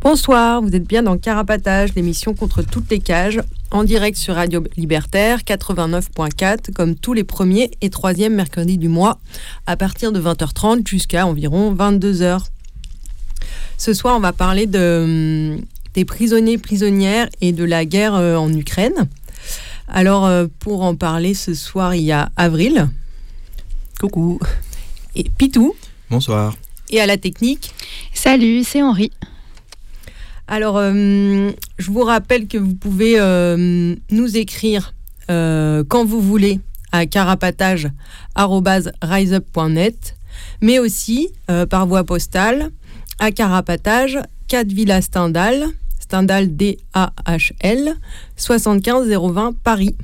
Bonsoir, vous êtes bien dans Carapatage, l'émission contre toutes les cages, en direct sur Radio Libertaire 89.4, comme tous les premiers et troisièmes mercredis du mois, à partir de 20h30 jusqu'à environ 22h. Ce soir, on va parler de, hum, des prisonniers, prisonnières et de la guerre euh, en Ukraine. Alors, euh, pour en parler ce soir, il y a Avril. Coucou. Et Pitou. Bonsoir. Et à la technique. Salut, c'est Henri. Alors, euh, je vous rappelle que vous pouvez euh, nous écrire euh, quand vous voulez à carapatage.riseup.net, mais aussi par voie postale à Carapatage, 4 Villa Stendhal, Stendhal D-A-H-L, 75020 Paris.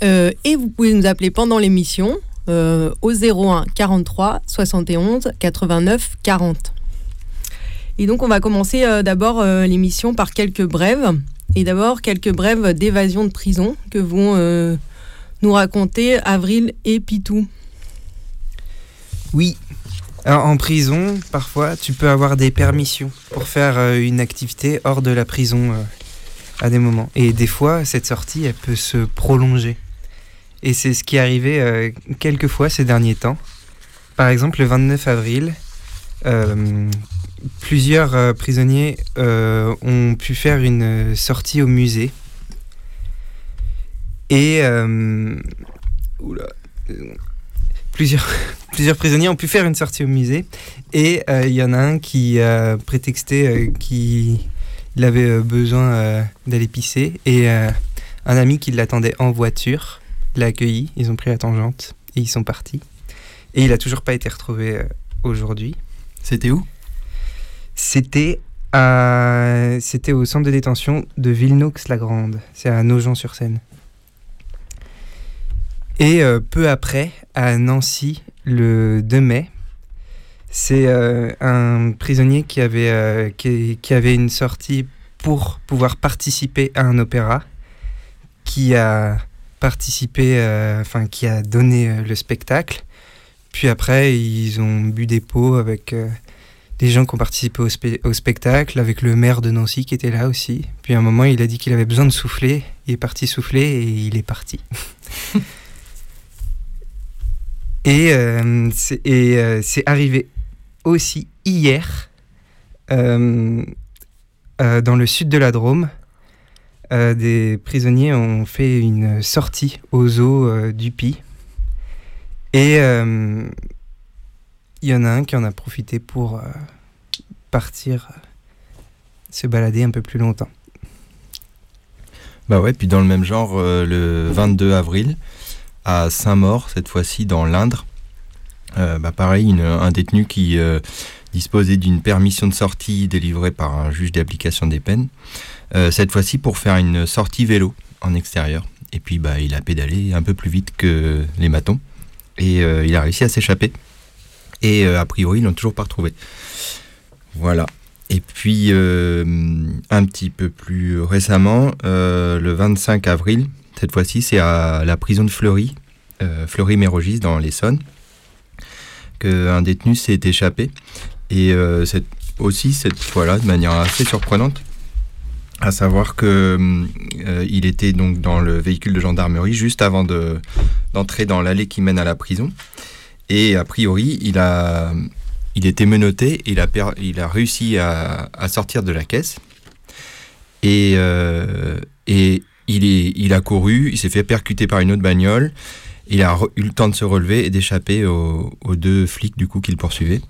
et vous pouvez nous appeler pendant l'émission au 01 43 71 89 40. Et donc, on va commencer euh, d'abord euh, l'émission par quelques brèves. Et d'abord, quelques brèves d'évasion de prison que vont euh, nous raconter Avril et Pitou. Oui. Alors, en prison, parfois, tu peux avoir des permissions pour faire une activité hors de la prison à des moments. Et des fois, cette sortie, elle peut se prolonger. Et c'est ce qui est arrivé quelques fois ces derniers temps. Par exemple, le 29 avril, plusieurs euh, prisonniers euh, ont pu faire une sortie au musée. Et euh, plusieurs, plusieurs prisonniers ont pu faire une sortie au musée. Et il y en a un qui a prétexté qu'il avait besoin d'aller pisser. Et un ami qui l'attendait en voiture l'a accueilli. Ils ont pris la tangente et ils sont partis. Et il n'a toujours pas été retrouvé aujourd'hui. C'était où? C'était c'était au centre de détention de Villeneuve-la-Grande. C'est à Nogent-sur-Seine. Et euh, peu après, à Nancy, le 2 mai, c'est euh, un prisonnier qui avait, euh, qui, qui, avait une sortie pour pouvoir participer à un opéra, qui a participé, enfin qui a donné le spectacle. Puis après, ils ont bu des pots avec des gens qui ont participé au, spectacle, avec le maire de Nancy qui était là aussi. Puis à un moment, il a dit qu'il avait besoin de souffler. Il est parti souffler et il est parti. et euh, euh, c'est arrivé aussi hier euh, dans le sud de la Drôme. des prisonniers ont fait une sortie aux eaux du Pi. Et il y en a un qui en a profité pour euh, partir euh, se balader un peu plus longtemps. Bah ouais, puis dans le même genre, euh, le 22 avril, à Saint-Maur, cette fois-ci dans l'Indre, bah pareil, un détenu qui disposait d'une permission de sortie délivrée par un juge d'application des peines, cette fois-ci pour faire une sortie vélo en extérieur. Et puis bah, il a pédalé un peu plus vite que les matons, et il a réussi à s'échapper. Et euh, a priori, ils l'ont toujours pas retrouvé. Voilà. Et puis, euh, un petit peu plus récemment, euh, le 25 avril, cette fois-ci, c'est à la prison de Fleury, Fleury-Mérogis, dans l'Essonne, qu'un détenu s'est échappé. Et c'est aussi, cette fois-là, de manière assez surprenante, à savoir que il était donc dans le véhicule de gendarmerie juste avant d'entrer dans l'allée qui mène à la prison. Et a priori, il a, il était menotté, il a, il a réussi à, sortir de la caisse. Et, euh, et il, est, il a couru, il s'est fait percuter par une autre bagnole. Il a eu le temps de se relever et d'échapper aux, deux flics du coup qu'il poursuivait.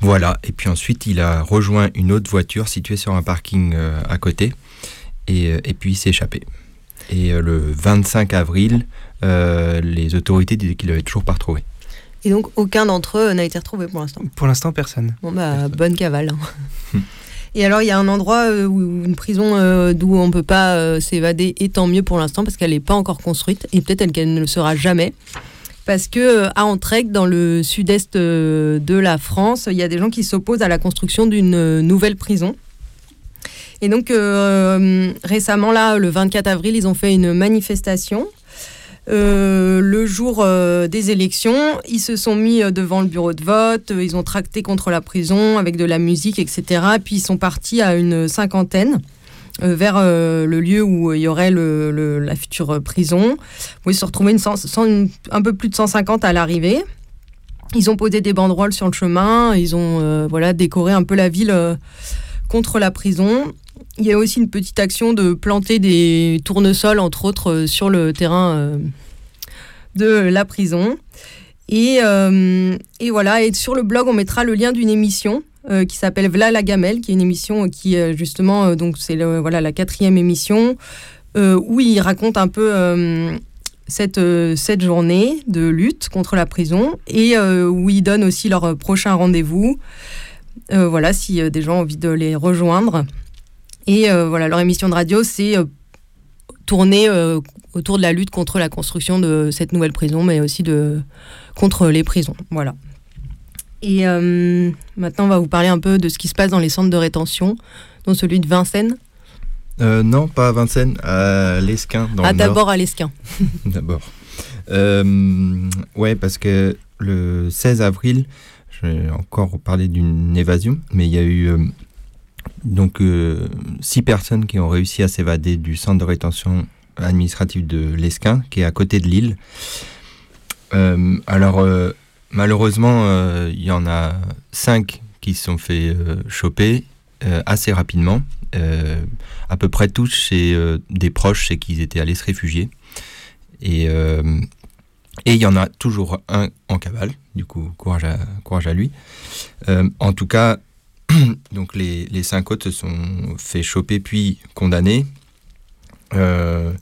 Voilà, et puis ensuite il a rejoint une autre voiture située sur un parking à côté et, et puis il s'est échappé. Et le 25 avril, les autorités disaient qu'il n'avait toujours pas retrouvé. Et donc aucun d'entre eux n'a été retrouvé pour l'instant Pour l'instant, personne. Bon, bah, bonne cavale. Hein. Et alors, il y a un endroit, euh, où, une prison euh, d'où on ne peut pas euh, s'évader, et tant mieux pour l'instant, parce qu'elle n'est pas encore construite, et peut-être qu'elle ne le sera jamais. Parce que à Antrec, dans le sud-est de la France, il y a des gens qui s'opposent à la construction d'une nouvelle prison. Et donc, récemment, là, le 24 avril, ils ont fait une manifestation euh, le jour euh, des élections, ils se sont mis euh, devant le bureau de vote, ils ont tracté contre la prison avec de la musique, etc. Puis ils sont partis à une cinquantaine vers le lieu où il y aurait la future prison. Où ils se sont retrouvés un peu plus de 150 à l'arrivée. Ils ont posé des banderoles sur le chemin, ils ont voilà, décoré un peu la ville contre la prison. Il y a aussi une petite action de planter des tournesols, entre autres, euh, sur le terrain euh, de la prison. Et, euh, et, voilà, et sur le blog, on mettra le lien d'une émission qui s'appelle Vla la gamelle, qui est une émission qui, justement, donc c'est voilà, la quatrième émission, où ils racontent un peu cette, cette journée de lutte contre la prison et où ils donnent aussi leur prochain rendez-vous. voilà, si des gens ont envie de les rejoindre. Et euh, voilà, leur émission de radio, c'est euh, tourner euh, autour de la lutte contre la construction de cette nouvelle prison, mais aussi de, contre les prisons. Voilà. Et maintenant, on va vous parler un peu de ce qui se passe dans les centres de rétention, dont celui de Vincennes. non, pas à Vincennes, à l'Esquin. Ah, d'abord à l'Esquin. d'abord. Euh, ouais, parce que le 16 avril, j'ai encore parlé d'une évasion, mais il y a eu donc, euh, six personnes qui ont réussi à s'évader du centre de rétention administrative de l'Esquin, qui est à côté de l'île. Euh, alors, euh, malheureusement, il y en a cinq qui se sont fait choper assez rapidement. à peu près tous chez des proches, c'est qu'ils étaient allés se réfugier. Et et il y en a toujours un en cavale, du coup, courage à, courage à lui. en tout cas, donc les, les, cinq autres se sont fait choper puis condamnés. Euh,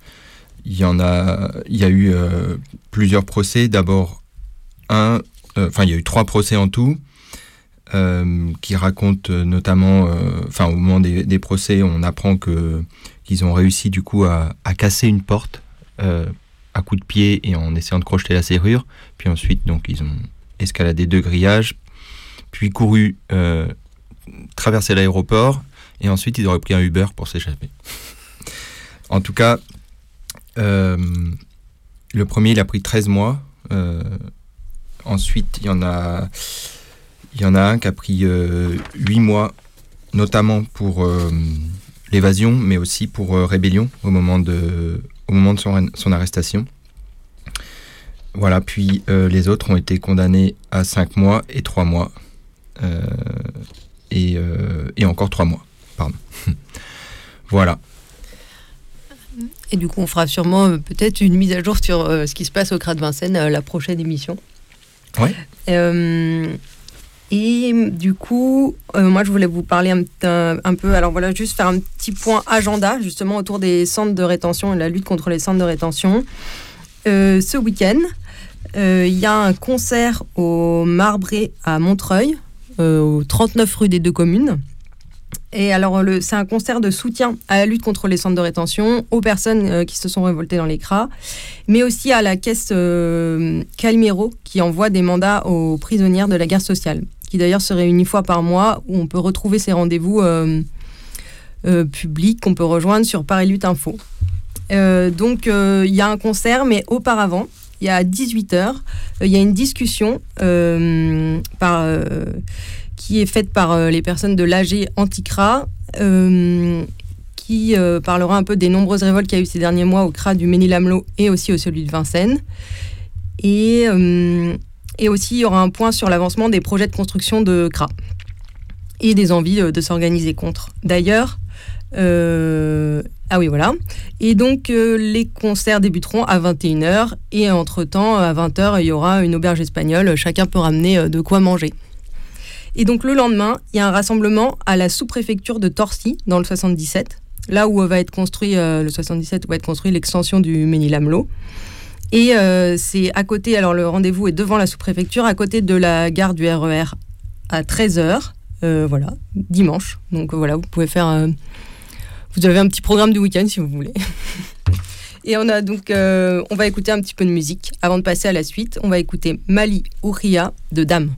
il y en a, il y a eu euh, plusieurs procès. D'abord un, euh, enfin il y a eu trois procès en tout. qui racontent notamment, enfin au moment des, procès, on apprend que qu'ils ont réussi du coup à, casser une porte à coups de pied et en essayant de crocheter la serrure. Puis ensuite, donc ils ont escaladé deux grillages, puis couru traverser l'aéroport et ensuite ils auraient pris un Uber pour s'échapper. en tout cas, euh, le premier il a pris 13 mois. Euh, ensuite, il y en a il y en a un qui a pris 8 euh, mois, notamment pour l'évasion, mais aussi pour rébellion au moment de, au moment de son, son arrestation. Voilà, puis les autres ont été condamnés à 5 mois et 3 mois. Euh, et, encore trois mois. Pardon. voilà. Et du coup, on fera sûrement euh, peut-être une mise à jour sur euh, ce qui se passe au CRA de Vincennes la prochaine émission. Oui. et du coup, moi, je voulais vous parler un, un, peu. Alors voilà, juste faire un petit point agenda justement autour des centres de rétention et la lutte contre les centres de rétention. ce week-end, il y a un concert au Marbré à Montreuil au 39 rue des deux communes. Et alors, c'est un concert de soutien à la lutte contre les centres de rétention, aux personnes euh, qui se sont révoltées dans les CRA, mais aussi à la caisse euh, Calmero, qui envoie des mandats aux prisonnières de la guerre sociale, qui d'ailleurs se réunit une fois par mois, où on peut retrouver ces rendez-vous publics qu'on peut rejoindre sur Paris Lutte Info. donc, il y a un concert, mais auparavant, il y a 18h, euh, il y a une discussion euh, par, euh, qui est faite par les personnes de l'AG Anticra qui parlera un peu des nombreuses révoltes qu'il y a eu ces derniers mois au CRA du Ménil-Amelot et aussi au celui de Vincennes. Et, et aussi, il y aura un point sur l'avancement des projets de construction de CRA. et des envies de s'organiser contre. D'ailleurs, ah oui, voilà. Et donc, les concerts débuteront à 21h. Et entre-temps, à 20h, il y aura une auberge espagnole. Chacun peut ramener de quoi manger. Et donc, le lendemain, il y a un rassemblement à la sous-préfecture de Torcy, dans le 77 là où va être construit, euh, le 77, où va être construit l'extension du Ménil-Amelot. Et euh, c'est à côté, alors le rendez-vous est devant la sous-préfecture, à côté de la gare du RER e à 13h, euh, voilà, dimanche. Donc voilà, vous pouvez faire. Vous avez un petit programme du week-end si vous voulez. Et on a donc, on va écouter un petit peu de musique avant de passer à la suite. On va écouter Mali Ouria de Dame.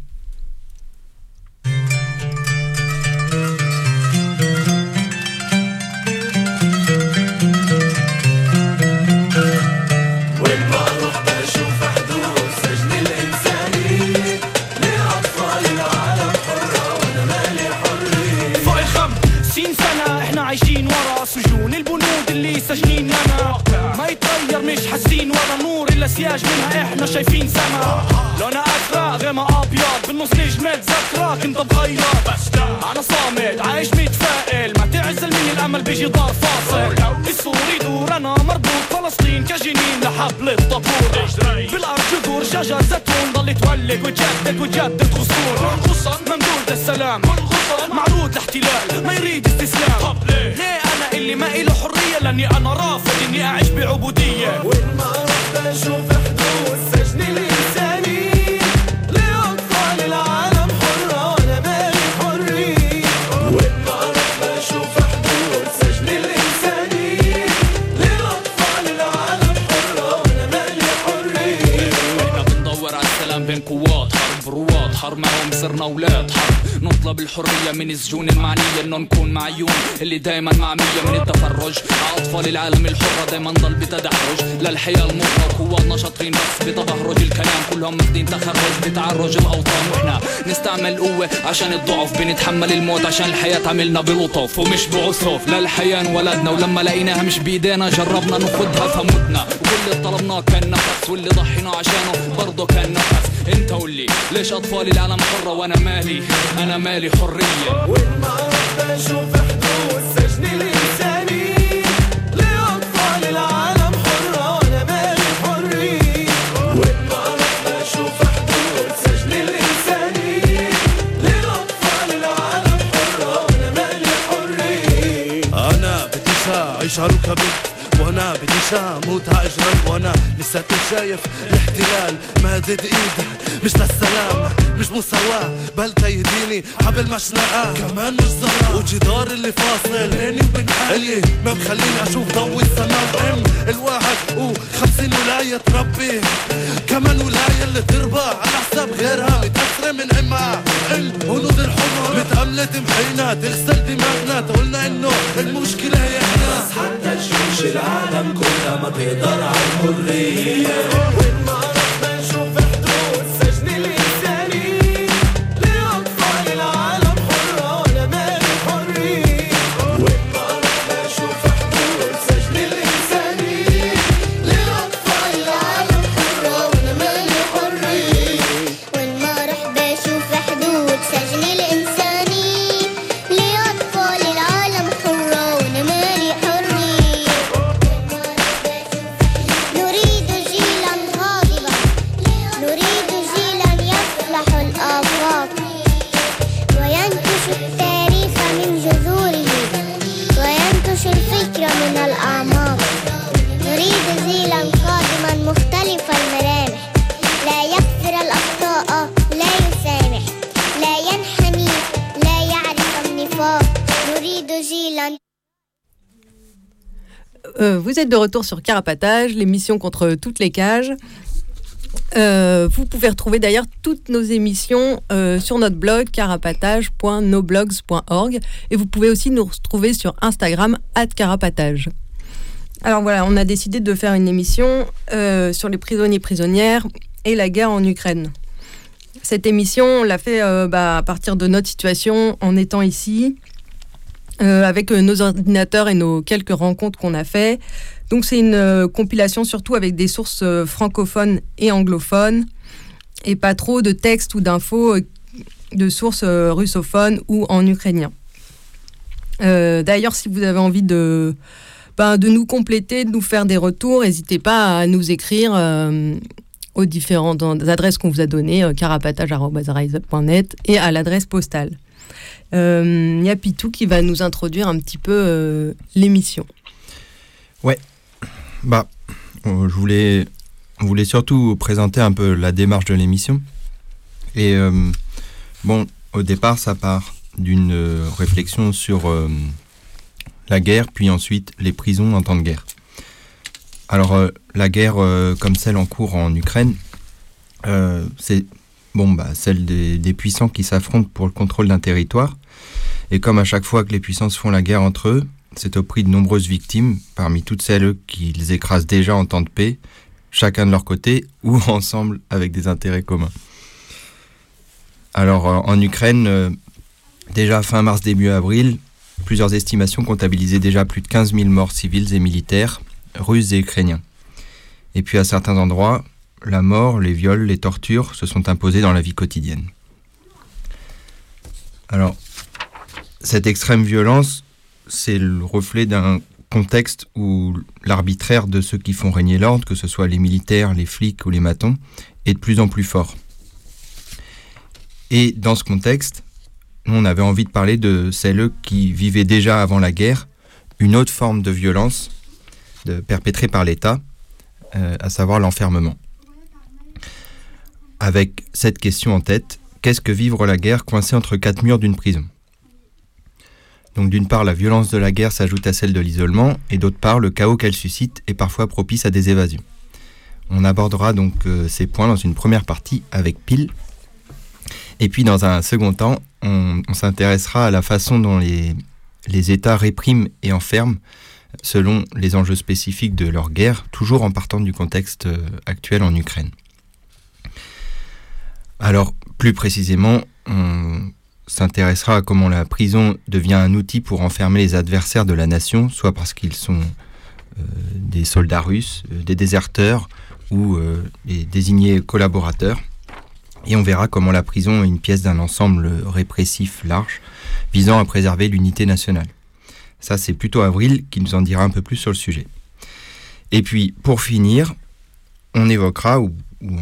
عشان الضعف بنتحمل الموت عشان الحياة تعملنا بلطف. ومش بعسف للحياة انولدنا ولما لقيناها مش بإيدينا جربنا ناخدها فمتنا. وكل اللي طلبناه كان نفس واللي ضحينا عشانه برضه كان نفس. انت قولي ليش أطفال العالم حرة وأنا مالي؟ أنا مالي حرية. وين ما بشوف أموت هاجرا وأنا لساتي شايف الاحتلال. مادد إيده مش للسلام مش مساواة بل تيديني حبل مشنقة كمان مش زرع وجدار اللي فاصل. بيني وبين حالي. ما بخليني أشوف ضوء السماء. ام الواحد وخمسين ولاية تربي. كمان ولاية اللي تربى على حساب غيرها. متأثرة من أمها. الهنود الحمر متأملة محينا تغسل دماغنا. تقولنا إنه المشكلة هي إحنا. تشويش العالم كلها ما تقدر عالحرية وين ما de retour sur Carapatage, l'émission contre toutes les cages. Euh, vous pouvez retrouver d'ailleurs toutes nos émissions euh, sur notre blog carapatage.noblogs.org et vous pouvez aussi nous retrouver sur Instagram carapatage. Alors voilà, on a décidé de faire une émission euh, sur les prisonniers prisonnières et la guerre en Ukraine. Cette émission, on l'a fait bah, à partir de notre situation en étant ici, euh, avec euh, nos ordinateurs et nos quelques rencontres qu'on a fait. Donc c'est une euh, compilation surtout avec des sources francophones et anglophones et pas trop de textes ou d'infos de sources russophones ou en ukrainien. D'ailleurs, si vous avez envie de, ben, de nous compléter, de nous faire des retours, n'hésitez pas à nous écrire aux différentes adresses qu'on vous a données, carapatage.net et à l'adresse postale. Euh, Il y a Pitou qui va nous introduire un petit peu euh, l'émission. Bah, euh, je voulais, on voulait surtout présenter un peu la démarche de l'émission. Et euh, bon, au départ, ça part d'une euh, réflexion sur euh, la guerre, puis ensuite les prisons en temps de guerre. Alors, euh, la guerre euh, comme celle en cours en Ukraine, euh, c'est bon, bah, celle des, des puissants qui s'affrontent pour le contrôle d'un territoire. Et comme à chaque fois que les puissances font la guerre entre eux, c'est au prix de nombreuses victimes, parmi toutes celles qu'ils écrasent déjà en temps de paix, chacun de leur côté ou ensemble avec des intérêts communs. Alors euh, en Ukraine, euh, déjà fin mars, début avril, plusieurs estimations comptabilisaient déjà plus de 15 000 morts civils et militaires, russes et ukrainiens. Et puis à certains endroits, la mort, les viols, les tortures se sont imposés dans la vie quotidienne. Alors, cette extrême violence, c'est le reflet d'un contexte où l'arbitraire de ceux qui font régner l'ordre, que ce soit les militaires, les flics ou les matons, est de plus en plus fort. Et dans ce contexte, on avait envie de parler de celles qui vivaient déjà avant la guerre une autre forme de violence perpétrée par l'État, euh, à savoir l'enfermement. Avec cette question en tête, qu'est-ce que vivre la guerre coincée entre quatre murs d'une prison? Donc d'une part, la violence de la guerre s'ajoute à celle de l'isolement, et d'autre part, le chaos qu'elle suscite est parfois propice à des évasions. On abordera donc euh, ces points dans une première partie avec Pile. Et puis dans un second temps, on, s'intéressera à la façon dont les, les États répriment et enferment selon les enjeux spécifiques de leur guerre, toujours en partant du contexte euh, actuel en Ukraine. Alors, plus précisément, on s'intéressera à comment la prison devient un outil pour enfermer les adversaires de la nation, soit parce qu'ils sont euh, des soldats russes, euh, des déserteurs ou euh, des désignés collaborateurs. Et on verra comment la prison est une pièce d'un ensemble répressif large visant à préserver l'unité nationale. Ça, c'est plutôt Avril qui nous en dira un peu plus sur le sujet. Et puis, pour finir, on évoquera, ou, ou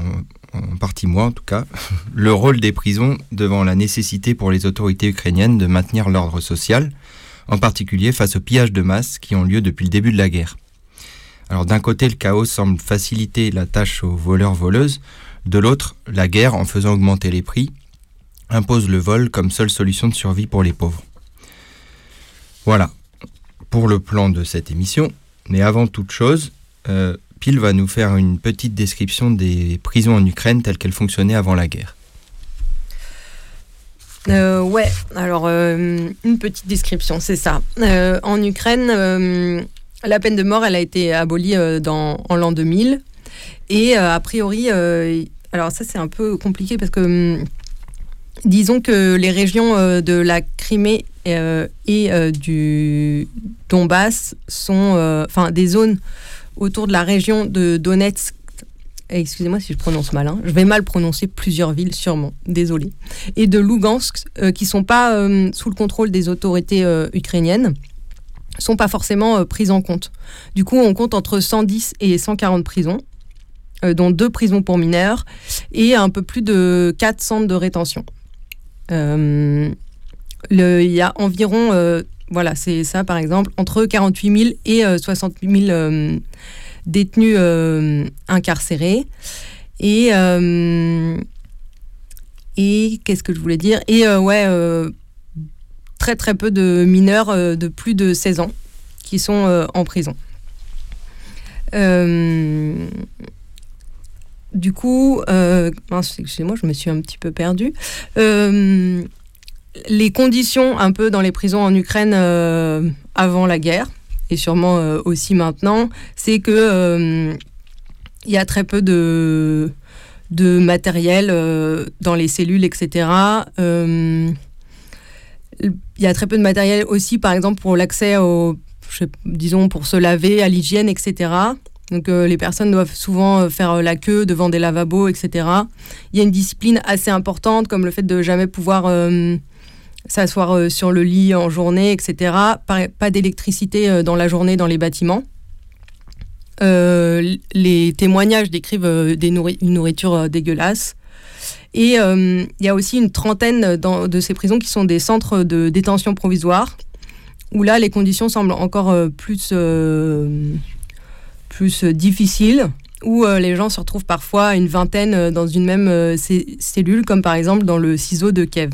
en, partie moi en tout cas, le rôle des prisons devant la nécessité pour les autorités ukrainiennes de maintenir l'ordre social, en particulier face aux pillages de masse qui ont lieu depuis le début de la guerre. Alors d'un côté, le chaos semble faciliter la tâche aux voleurs-voleuses, de l'autre, la guerre, en faisant augmenter les prix, impose le vol comme seule solution de survie pour les pauvres. Voilà, pour le plan de cette émission. Mais avant toute chose, euh, Pile va nous faire une petite description des prisons en Ukraine telles qu'elles fonctionnaient avant la guerre. Euh, ouais, alors euh, une petite description, c'est ça. Euh, en Ukraine, euh, la peine de mort, elle a été abolie dans, en l'an 2000. Et a priori, alors ça c'est un peu compliqué parce que hum, disons que les régions de la Crimée et du Donbass sont, enfin des zones autour de la région de Donetsk. Excusez-moi si je prononce mal, hein. je vais mal prononcer plusieurs villes sûrement, désolé. Et de Lugansk, euh, qui sont pas euh, sous le contrôle des autorités euh, ukrainiennes, sont pas forcément prises en compte. Du coup, on compte entre 110 et 140 prisons, dont deux prisons pour mineurs et un peu plus de 4 centres de rétention. Il y a environ, voilà, c'est ça par exemple, entre 48 000 et euh, 68 000 euh, détenus euh, incarcérés. Et, euh, et qu'est-ce que je voulais dire? Et ouais, très très peu de mineurs de plus de 16 ans qui sont en prison. Du coup, excusez-moi, je me suis un petit peu perdue. Euh, les conditions un peu dans les prisons en Ukraine euh, avant la guerre, et sûrement euh, aussi maintenant, c'est que euh, il y a très peu de, matériel euh, dans les cellules, etc. Euh, il y a très peu de matériel aussi, par exemple, pour l'accès au, je sais- disons, pour se laver, à l'hygiène, etc. Donc euh, les personnes doivent souvent euh, faire euh, la queue devant des lavabos, etc. Il y a une discipline assez importante comme le fait de jamais pouvoir euh, s'asseoir euh, sur le lit en journée, etc. Pas, d'électricité euh, dans la journée dans les bâtiments. Euh, les témoignages décrivent des une nourriture dégueulasse. Et il y a aussi une trentaine de ces prisons qui sont des centres de détention provisoire, où là, les conditions semblent encore plus, plus difficiles, où les gens se retrouvent parfois une vingtaine dans une même cellule, comme par exemple dans le ciseau de Kiev.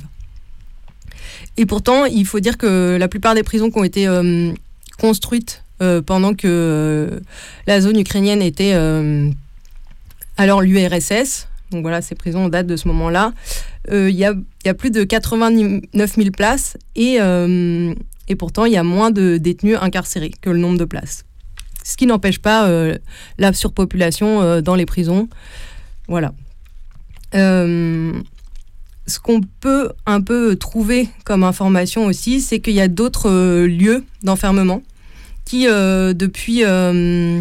Et pourtant, il faut dire que la plupart des prisons qui ont été euh, construites euh, pendant que euh, la zone ukrainienne était alors l'URSS, donc voilà, ces prisons datent de ce moment-là, il y, a, plus de 89 000 places et, et pourtant il y a moins de détenus incarcérés que le nombre de places. Ce qui n'empêche pas la surpopulation dans les prisons. Voilà. Ce qu'on peut un peu trouver comme information aussi, c'est qu'il y a d'autres euh, lieux d'enfermement qui, euh, depuis euh,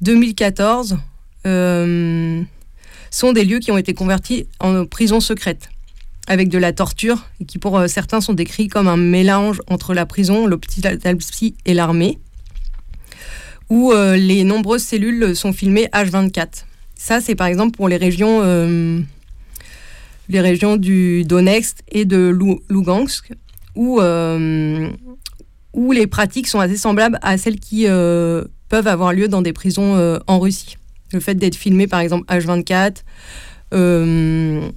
2014, euh, sont des lieux qui ont été convertis en prisons secrètes, avec de la torture, et qui pour certains sont décrits comme un mélange entre la prison, l'hôpital psy et l'armée, où les nombreuses cellules sont filmées H24. Ça, c'est par exemple pour les régions, les régions du Donetsk et de Lugansk, où, euh, où les pratiques sont assez semblables à celles qui euh, peuvent avoir lieu dans des prisons euh, en Russie. Le fait d'être filmé, par exemple, H24, euh,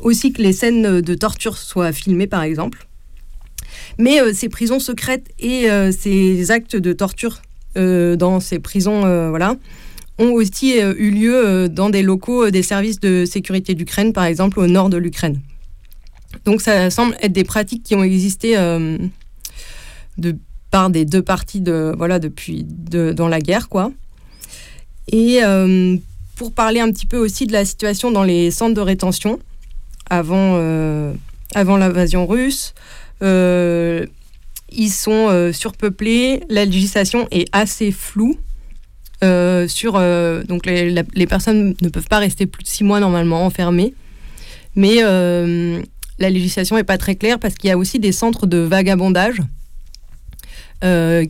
aussi que les scènes de torture soient filmées, par exemple. Mais ces prisons secrètes et ces actes de torture dans ces prisons, voilà, ont aussi euh, eu lieu euh, dans des locaux euh, des services de sécurité d'Ukraine, par exemple au nord de l'Ukraine. Donc ça semble être des pratiques qui ont existé de par des deux parties de voilà depuis de, dans la guerre quoi. Et pour parler un petit peu aussi de la situation dans les centres de rétention avant avant l'invasion russe, ils sont surpeuplés, la législation est assez floue. Euh, sur euh, donc les, personnes ne peuvent pas rester plus de six mois normalement enfermées, mais euh, la législation n'est pas très claire parce qu'il y a aussi des centres de vagabondage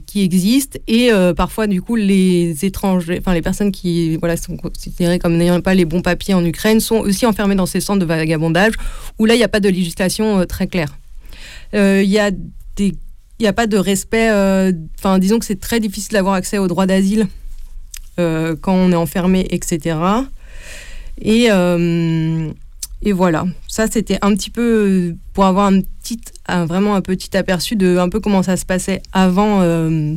qui existent et parfois du coup les étrangers, enfin les personnes qui voilà sont considérées comme n'ayant pas les bons papiers en Ukraine sont aussi enfermées dans ces centres de vagabondage où là il n'y a pas de législation très claire. Il y a des il n'y a pas de respect, enfin disons que c'est très difficile d'avoir accès au droit d'asile euh, quand on est enfermé, etc. Et, euh, et voilà, ça c'était un petit peu pour avoir un petit, vraiment un petit aperçu de un peu comment ça se passait avant, euh,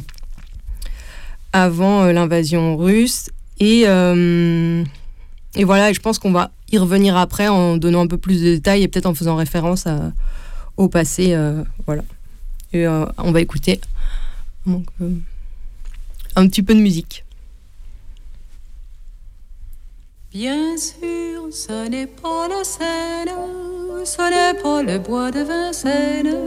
avant l'invasion russe. Et, et voilà, je pense qu'on va y revenir après en donnant un peu plus de détails et peut-être en faisant référence au passé. voilà. Et on va écouter un petit peu de musique. Bien sûr, ce n'est pas la Seine, ce n'est pas le bois de Vincennes,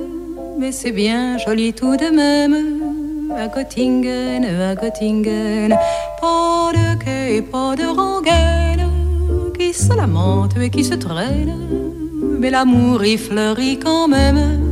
mais c'est bien joli tout de même. À Göttingen, à Göttingen, pas de quai et pas de rengaine qui se lamentent et qui se traînent, mais l'amour y fleurit quand même.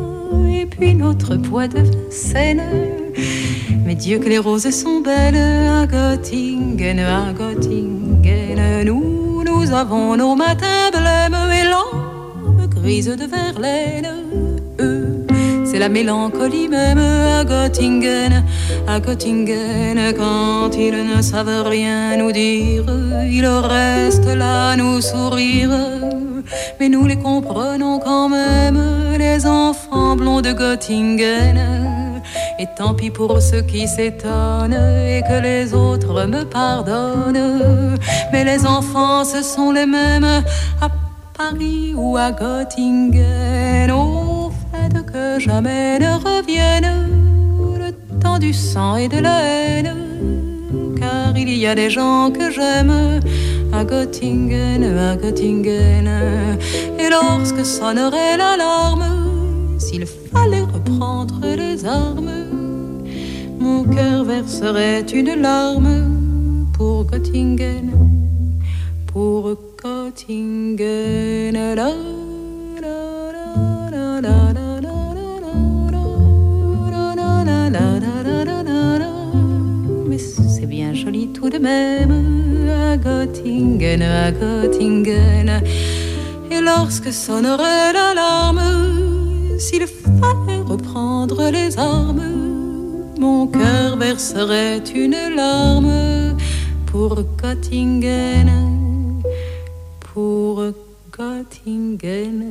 et puis notre bois de Vincennes. Mais Dieu que les roses sont belles à Göttingen, à Göttingen. Nous, nous avons nos matins blêmes et l'âme grise de Verlaine. Eux, c'est la mélancolie même à Göttingen, à Göttingen. Quand ils ne savent rien nous dire, ils restent là nous sourire. Mais nous les comprenons quand même, les enfants blonds de Göttingen. Et tant pis pour ceux qui s'étonnent et que les autres me pardonnent. Mais les enfants, ce sont les mêmes à Paris ou à Göttingen. Au fait que jamais ne revienne le temps du sang et de la haine. Car il y a des gens que j'aime à Göttingen, à Göttingen. Et lorsque sonnerait l'alarme, s'il fallait reprendre les armes, mon cœur verserait une larme pour Göttingen, pour Göttingen. Bien joli tout de même à Göttingen, à Göttingen. Et lorsque sonnerait l'alarme, s'il fallait reprendre les armes, mon cœur verserait une larme pour Göttingen, pour Göttingen.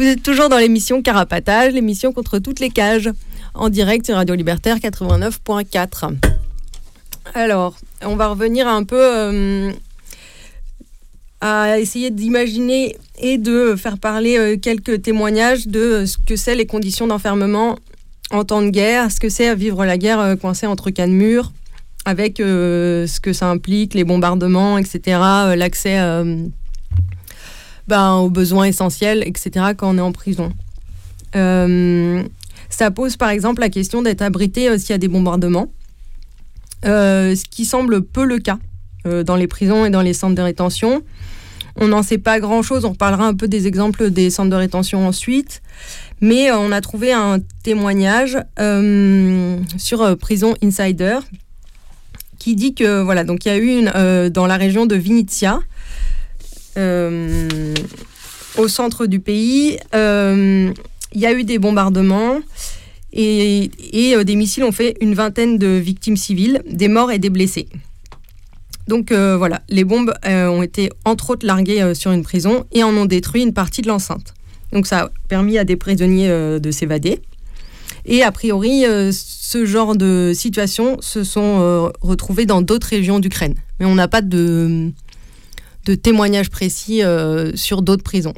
Vous êtes toujours dans l'émission Carapatage, l'émission contre toutes les cages, en direct sur Radio Libertaire 89.4. Alors, on va revenir un peu euh, à essayer d'imaginer et de faire parler euh, quelques témoignages de ce que c'est les conditions d'enfermement en temps de guerre, ce que c'est vivre la guerre euh, coincée entre quatre murs, avec ce que ça implique, les bombardements, etc., l'accès ben, aux besoins essentiels, etc., quand on est en prison. Euh, ça pose par exemple la question d'être abrité euh, s'il y a des bombardements, euh, ce qui semble peu le cas euh, dans les prisons et dans les centres de rétention. On n'en sait pas grand-chose, on reparlera un peu des exemples des centres de rétention ensuite, mais on a trouvé un témoignage sur Prison Insider qui dit que voilà donc il y a eu une dans la région de Vinnytsia euh, au centre du pays euh, il y a eu des bombardements et, et, euh, des missiles ont fait une vingtaine de victimes civiles, des morts et des blessés. Donc euh, voilà, les bombes euh, ont été entre autres larguées euh, sur une prison et en ont détruit une partie de l'enceinte. Donc ça a permis à des prisonniers euh, de s'évader. Et a priori, euh, ce genre de situations se sont euh, retrouvées dans d'autres régions d'Ukraine. Mais on n'a pas de, de témoignages précis euh, sur d'autres prisons.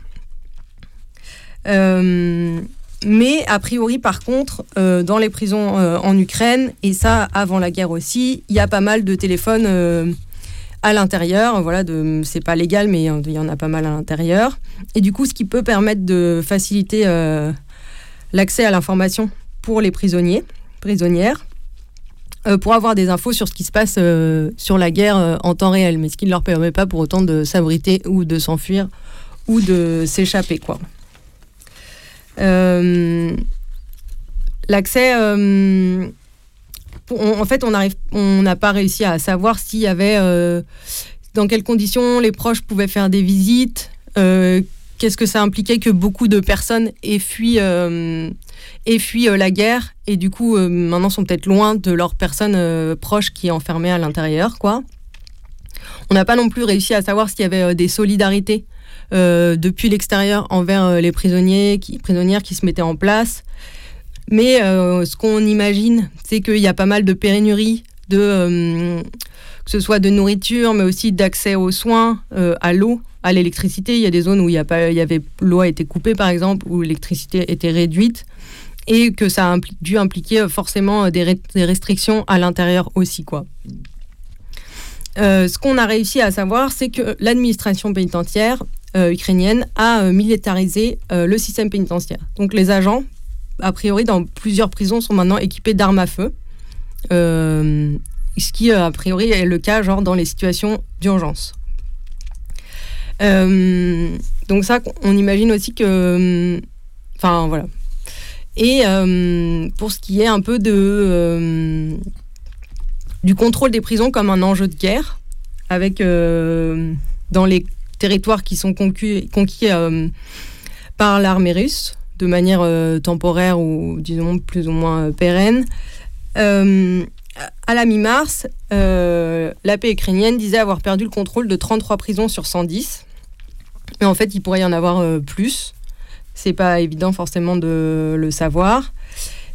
Euh, mais a priori, par contre, euh, dans les prisons en Ukraine, et ça avant la guerre aussi, il y a pas mal de téléphones à l'intérieur. Voilà, c'est pas légal, mais il y en a pas mal à l'intérieur. Et du coup, ce qui peut permettre de faciliter l'accès à l'information pour les prisonniers, prisonnières, euh, pour avoir des infos sur ce qui se passe euh, sur la guerre euh, en temps réel, mais ce qui ne leur permet pas pour autant de s'abriter ou de s'enfuir ou de s'échapper, quoi. L'accès, en fait, on n'a pas réussi à savoir s'il y avait, dans quelles conditions les proches pouvaient faire des visites, qu'est-ce que ça impliquait que beaucoup de personnes aient fui, euh, aient fui euh, la guerre et du coup euh, maintenant sont peut-être loin de leurs personnes euh, proches qui est enfermées à l'intérieur, quoi. On n'a pas non plus réussi à savoir s'il y avait des solidarités depuis l'extérieur envers les prisonniers, qui, prisonnières qui se mettaient en place. Mais ce qu'on imagine, c'est qu'il y a pas mal de pénuries, de, que ce soit de nourriture, mais aussi d'accès aux soins, euh, à l'eau, à l'électricité. Il y a des zones où il avait, l'eau a été coupée, par exemple, où l'électricité était réduite, et que ça a dû impliquer euh, forcément euh, des, restrictions à l'intérieur aussi, quoi. Ce qu'on a réussi à savoir, c'est que l'administration pénitentiaire ukrainienne a militarisé le système pénitentiaire. Donc les agents, a priori, dans plusieurs prisons, sont maintenant équipés d'armes à feu. Euh, ce qui, euh, a priori, est le cas dans les situations d'urgence. Euh, donc ça, on imagine aussi que... Enfin, voilà. Et euh, pour ce qui est un peu de... euh, du contrôle des prisons comme un enjeu de guerre, avec euh, dans les territoires qui sont conquis, conquis euh, par l'armée russe, de manière euh, temporaire ou disons plus ou moins euh, pérenne. À la mi-mars, euh, la paix ukrainienne disait avoir perdu le contrôle de 33 prisons sur 110. Mais en fait, il pourrait y en avoir euh, plus. C'est pas évident forcément de le savoir.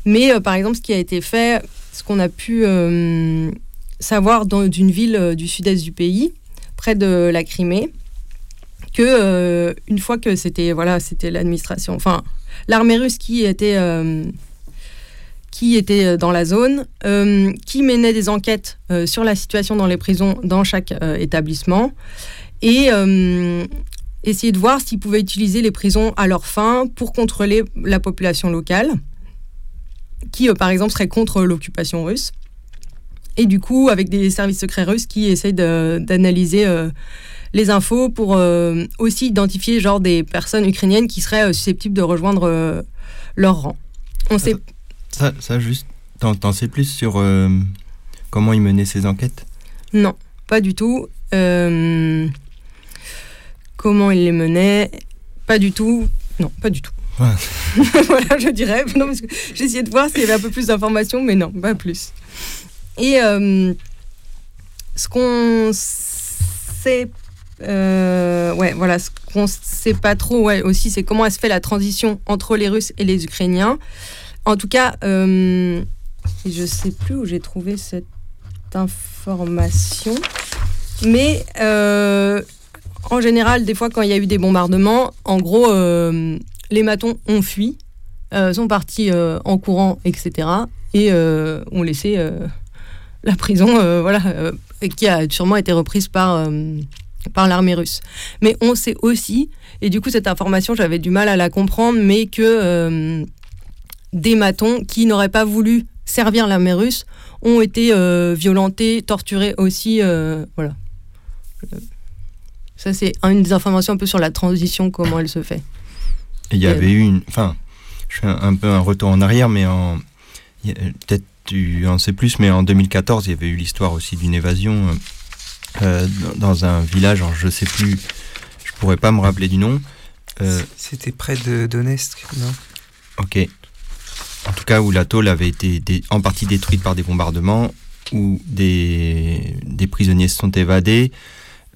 Mais euh, par exemple, ce qui a été fait, ce qu'on a pu savoir dans une ville du sud-est du pays, près de la Crimée, que une fois que c'était voilà, c'était l'administration, enfin l'armée russe qui était qui était dans la zone, euh, qui menait des enquêtes euh, sur la situation dans les prisons dans chaque euh, établissement et euh, essayer de voir s'ils pouvaient utiliser les prisons à leur fin pour contrôler la population locale, qui euh, par exemple serait contre l'occupation russe. Et du coup, avec des services secrets russes qui essayent d'analyser euh, les infos pour euh, aussi identifier genre des personnes ukrainiennes qui seraient euh, susceptibles de rejoindre euh, leur rang. On sait Ça, ça juste, t'en, sais plus sur euh, comment il menait ses enquêtes? Non, pas du tout. Euh, comment il les menait? Pas du tout. Non, pas du tout. Ouais. voilà, je dirais. Non, parce que essayé de voir s'il y avait un peu plus d'informations, mais non, pas plus. Et euh, ce qu'on sait, euh, ouais, voilà, ce qu'on sait pas trop, ouais, aussi, c'est comment elle se fait la transition entre les Russes et les Ukrainiens. En tout cas, euh, je sais plus où j'ai trouvé cette information, mais euh, en général, des fois, quand il y a eu des bombardements, en gros, euh, les matons ont fui, euh, sont partis en courant, etc. Et ont laissé la prison, voilà, qui a sûrement été reprise par, par l'armée russe. Mais on sait aussi, et du coup, cette information, j'avais du mal à la comprendre, mais que des matons qui n'auraient pas voulu servir l'armée russe ont été euh, violentés, torturés aussi. euh, voilà. Ça, c'est une des informations un peu sur la transition, comment elle se fait. Il y Et- avait eu une. Enfin, je fais un, un peu un retour en arrière, mais en. Peut-être tu en sais plus, mais en 2014, il y avait eu l'histoire aussi d'une évasion euh, dans un village, alors je sais plus, je pourrais pas me rappeler du nom. Euh, C'était près de Donetsk, non? Ok. En tout cas, où la tôle avait été en partie détruite par des bombardements, où des, des prisonniers se sont évadés.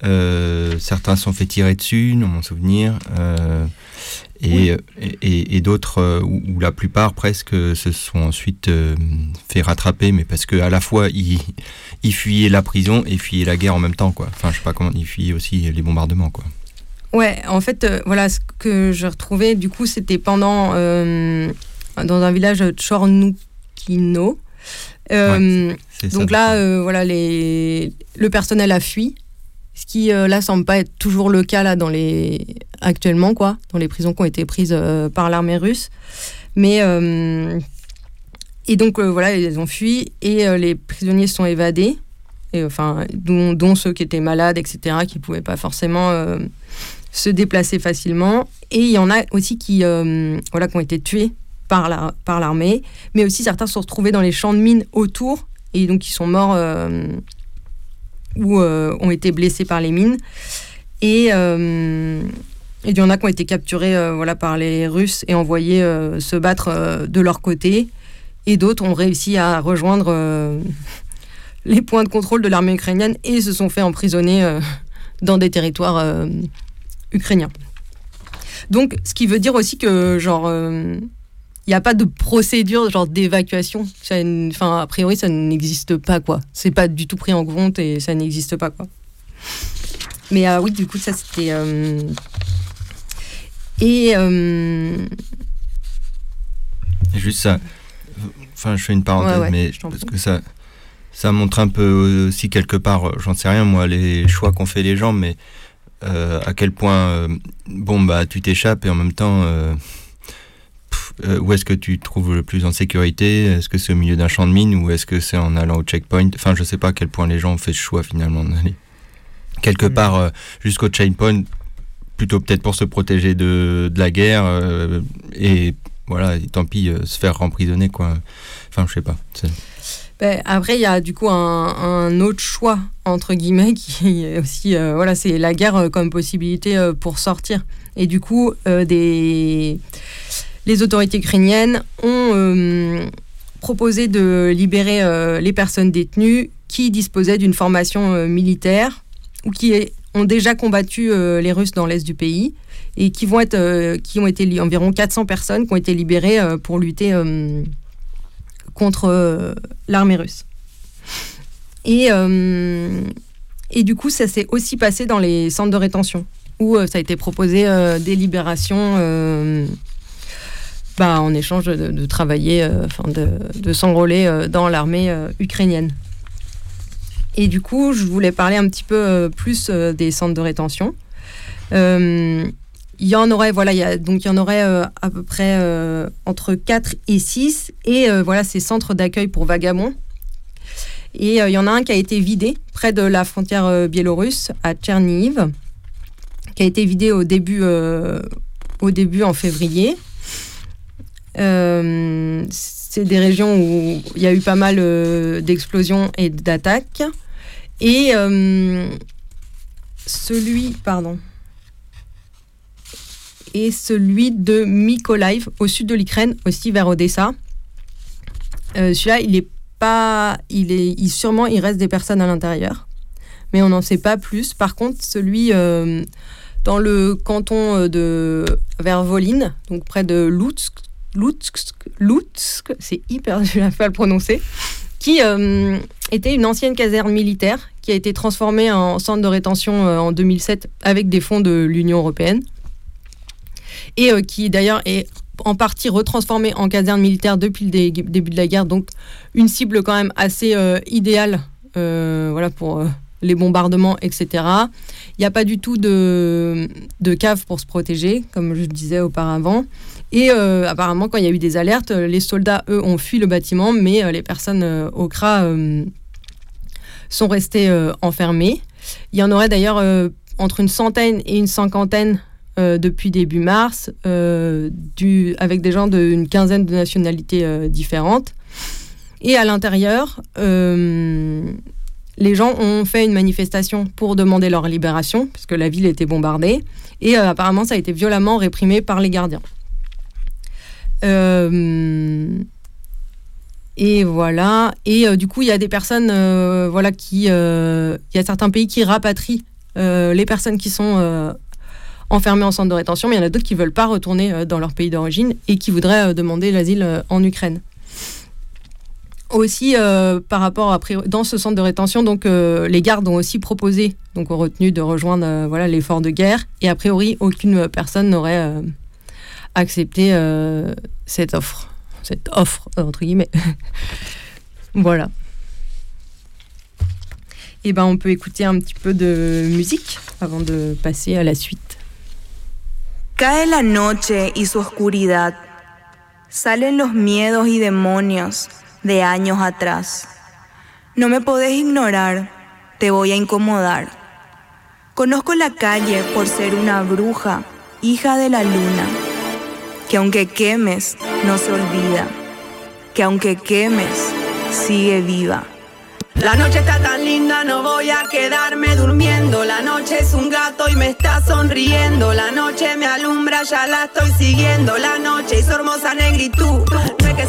euh, certains se sont fait tirer dessus, dans mon souvenir. euh, et, et, et- et d'autres, euh, où, où la plupart presque se sont ensuite euh, fait rattraper, mais parce que à la fois ils, ils fuyaient la prison et fuyaient la guerre en même temps, quoi. Enfin, je sais pas comment ils fuyaient aussi les bombardements, quoi. Ouais, en fait, euh, voilà, ce que je retrouvais, du coup, c'était pendant. Dans un village de Chornoukino. Euh, donc là, euh, voilà, les, le personnel a fui. Ce qui, euh, là, semble pas être toujours le cas, là, dans les, actuellement, quoi, dans les prisons qui ont été prises par l'armée russe. Mais. et donc, voilà, ils ont fui et les prisonniers sont évadés. Et, enfin, dont, dont ceux qui étaient malades, etc., qui ne pouvaient pas forcément euh, se déplacer facilement. Et il y en a aussi qui, euh, voilà, qui ont été tués par la- par l'armée, mais aussi certains se sont retrouvés dans les champs de mines autour, et donc ils sont morts euh, ou euh, ont été blessés par les mines. Et, euh, il y en a qui ont été capturés euh, voilà, par les Russes et envoyés se battre de leur côté. Et d'autres ont réussi à rejoindre les points de contrôle de l'armée ukrainienne et se sont fait emprisonner dans des territoires ukrainiens. Donc, ce qui veut dire aussi que, genre, il n'y a pas de procédure genre d'évacuation. Enfin, a priori, ça n'existe pas, quoi. C'est pas du tout pris en compte et ça n'existe pas, quoi. Mais ah oui, du coup, ça c'était. euh, Et. euh, Juste ça. Enfin, je fais une parenthèse, Ouais, ouais, mais parce prie. que ça, ça montre un peu aussi quelque part, euh, j'en sais rien, moi, les choix qu'ont fait les gens, mais euh, à quel point, euh, bon, bah, tu t'échappes et en même temps, euh, où est-ce que tu te trouves le plus en sécurité? Est-ce que c'est au milieu d'un champ de mine ou est-ce que c'est en allant au checkpoint? Enfin, je sais pas à quel point les gens ont fait ce choix finalement d'aller quelque part euh, jusqu'au checkpoint, plutôt peut-être pour se protéger de, de la guerre euh, et voilà, et tant pis, euh, se faire emprisonner, quoi. Enfin, je sais pas. Ben, après, il y a du coup un, un autre choix, entre guillemets, qui est aussi, voilà, c'est la guerre comme possibilité pour sortir. Et du coup, des... les autorités ukrainiennes ont euh, proposé de libérer euh, les personnes détenues qui disposaient d'une formation euh, militaire ou qui ont déjà combattu les Russes dans l'est du pays et qui vont être, qui ont été environ 400 personnes qui ont été libérées pour lutter contre l'armée russe. Et, et du coup, ça s'est aussi passé dans les centres de rétention où ça a été proposé des libérations bah, en échange de, travailler, euh, enfin de, s'enrôler euh, dans l'armée euh, ukrainienne. Et du coup, je voulais parler un petit peu plus des centres de rétention. il y en aurait, voilà, il y a, donc il y en aurait à peu près entre 4 et 6. Et voilà, ces centres d'accueil pour vagabonds. Et il y en a un qui a été vidé près de la frontière biélorusse, à Tcherniv, qui a été vidé au début, au début en février. Euh, c'est des régions où il y a eu pas mal euh, d'explosions et d'attaques. Et euh, celui, pardon, et celui de Mykolaiv au sud de l'Ukraine, aussi vers Odessa. Celui-là, il est pas, il est, il, sûrement, il reste des personnes à l'intérieur, mais on n'en sait pas plus. Par contre, celui dans le canton de vers Volin, donc près de Lutsk, Lutsk, c'est hyper dur à le prononcer, qui euh, était une ancienne caserne militaire qui a été transformée en centre de rétention euh, en 2007 avec des fonds de l'Union européenne et euh, qui d'ailleurs est en partie retransformée en caserne militaire depuis le début de la guerre, donc une cible quand même assez idéale voilà, pour les bombardements, etc. Il n'y a pas du tout de, de cave pour se protéger, comme je disais auparavant. Et euh, apparemment, quand il y a eu des alertes, euh, les soldats, eux, ont fui le bâtiment, mais euh, les personnes au CRA sont restées enfermées. Il y en aurait d'ailleurs entre une centaine et une cinquantaine depuis début mars, avec des gens d'une quinzaine de nationalités différentes. Et à l'intérieur, les gens ont fait une manifestation pour demander leur libération, puisque la ville était bombardée. Et apparemment, ça a été violemment réprimé par les gardiens. Euh, et voilà. Et euh, du coup, il y a des personnes, euh, voilà, qui, il y a certains pays qui rapatrient les personnes qui sont enfermées en centre de rétention, mais il y en a d'autres qui veulent pas retourner dans leur pays d'origine et qui voudraient demander l'asile en Ukraine. Aussi, par rapport à dans ce centre de rétention, donc les gardes ont aussi proposé, donc ont retenu de rejoindre l'effort de guerre, et a priori aucune personne n'aurait accepter euh, cette offre. Cette offre, euh, entre guillemets. voilà. Et eh ben on peut écouter un petit peu de musique avant de passer à la suite. Cae la noche y su oscuridad. Salen los miedos y demonios de años atrás. No me podés ignorar, te voy a incomodar. Conozco la calle por ser una bruja, hija de la luna que aunque quemes, no se olvida, que aunque quemes, sigue viva. La noche está tan linda, no voy a quedarme durmiendo. La noche es un gato y me está sonriendo. La noche me alumbra, ya la estoy siguiendo. La noche es hermosa negritud. Que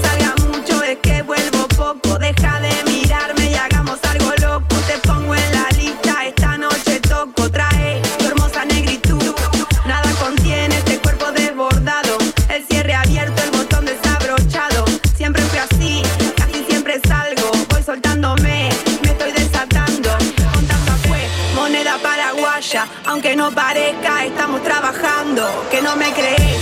Aunque no parezca, estamos trabajando. Que no me crees,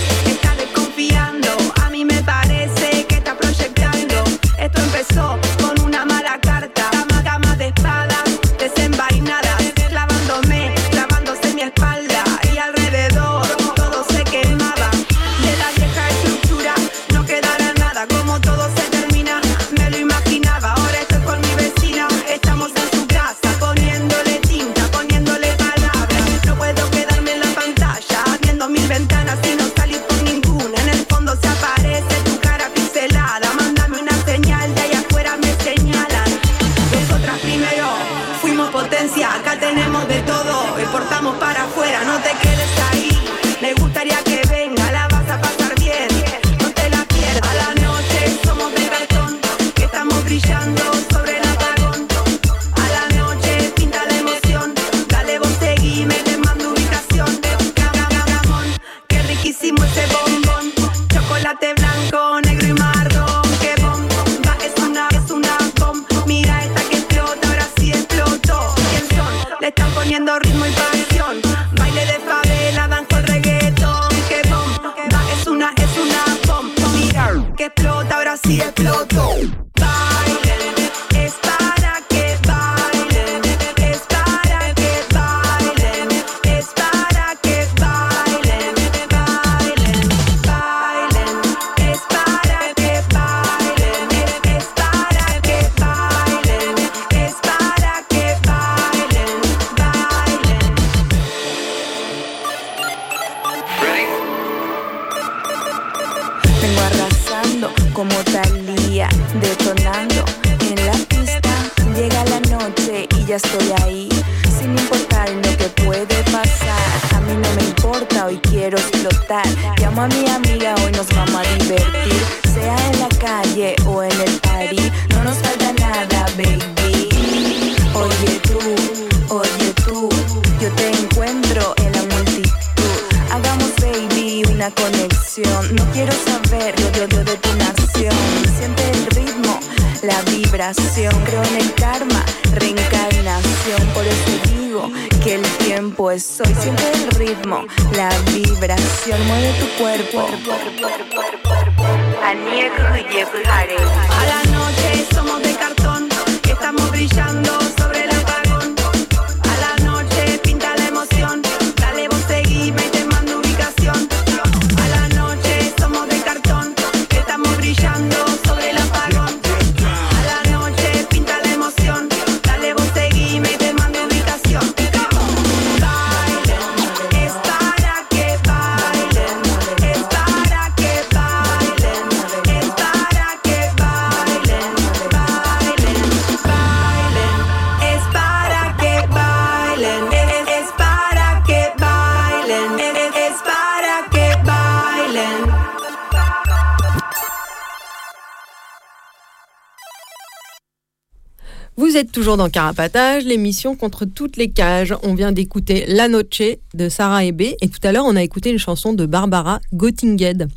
dans Carapatage, l'émission contre toutes les cages. On vient d'écouter La Noche de Sarah Ebe et tout à l'heure on a écouté une chanson de Barbara Göttingen.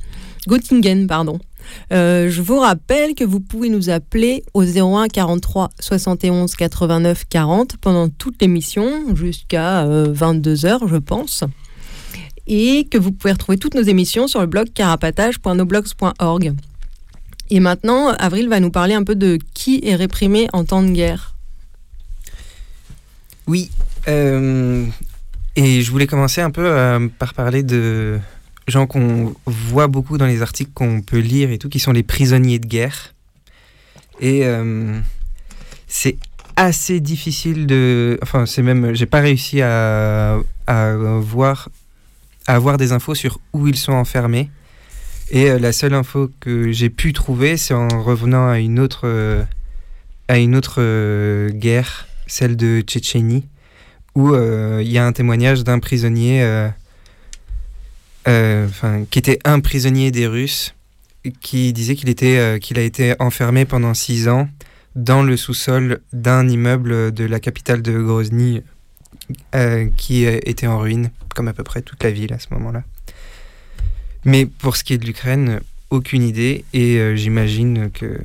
Göttingen, pardon. Euh, je vous rappelle que vous pouvez nous appeler au 01 43 71 89 40 pendant toute l'émission jusqu'à 22h je pense. Et que vous pouvez retrouver toutes nos émissions sur le blog carapatage.noblogs.org. Et maintenant, Avril va nous parler un peu de qui est réprimé en temps de guerre. Oui. euh, et je voulais commencer un peu euh, par parler de gens qu'on voit beaucoup dans les articles qu'on peut lire et tout, qui sont les prisonniers de guerre. Et euh, c'est assez difficile de. Enfin, c'est même. J'ai pas réussi à, voir. avoir des infos sur où ils sont enfermés. Et la seule info que j'ai pu trouver, c'est en revenant à une autre, à une autre guerre, celle de Tchétchénie, où euh, il y a un témoignage d'un prisonnier, euh, euh, enfin, qui était un prisonnier des Russes, qui disait qu'il a été enfermé pendant six ans dans le sous-sol d'un immeuble de la capitale de Grozny, qui était en ruine, comme à peu près toute la ville à ce moment-là. Mais pour ce qui est de l'Ukraine, aucune idée. Et j'imagine que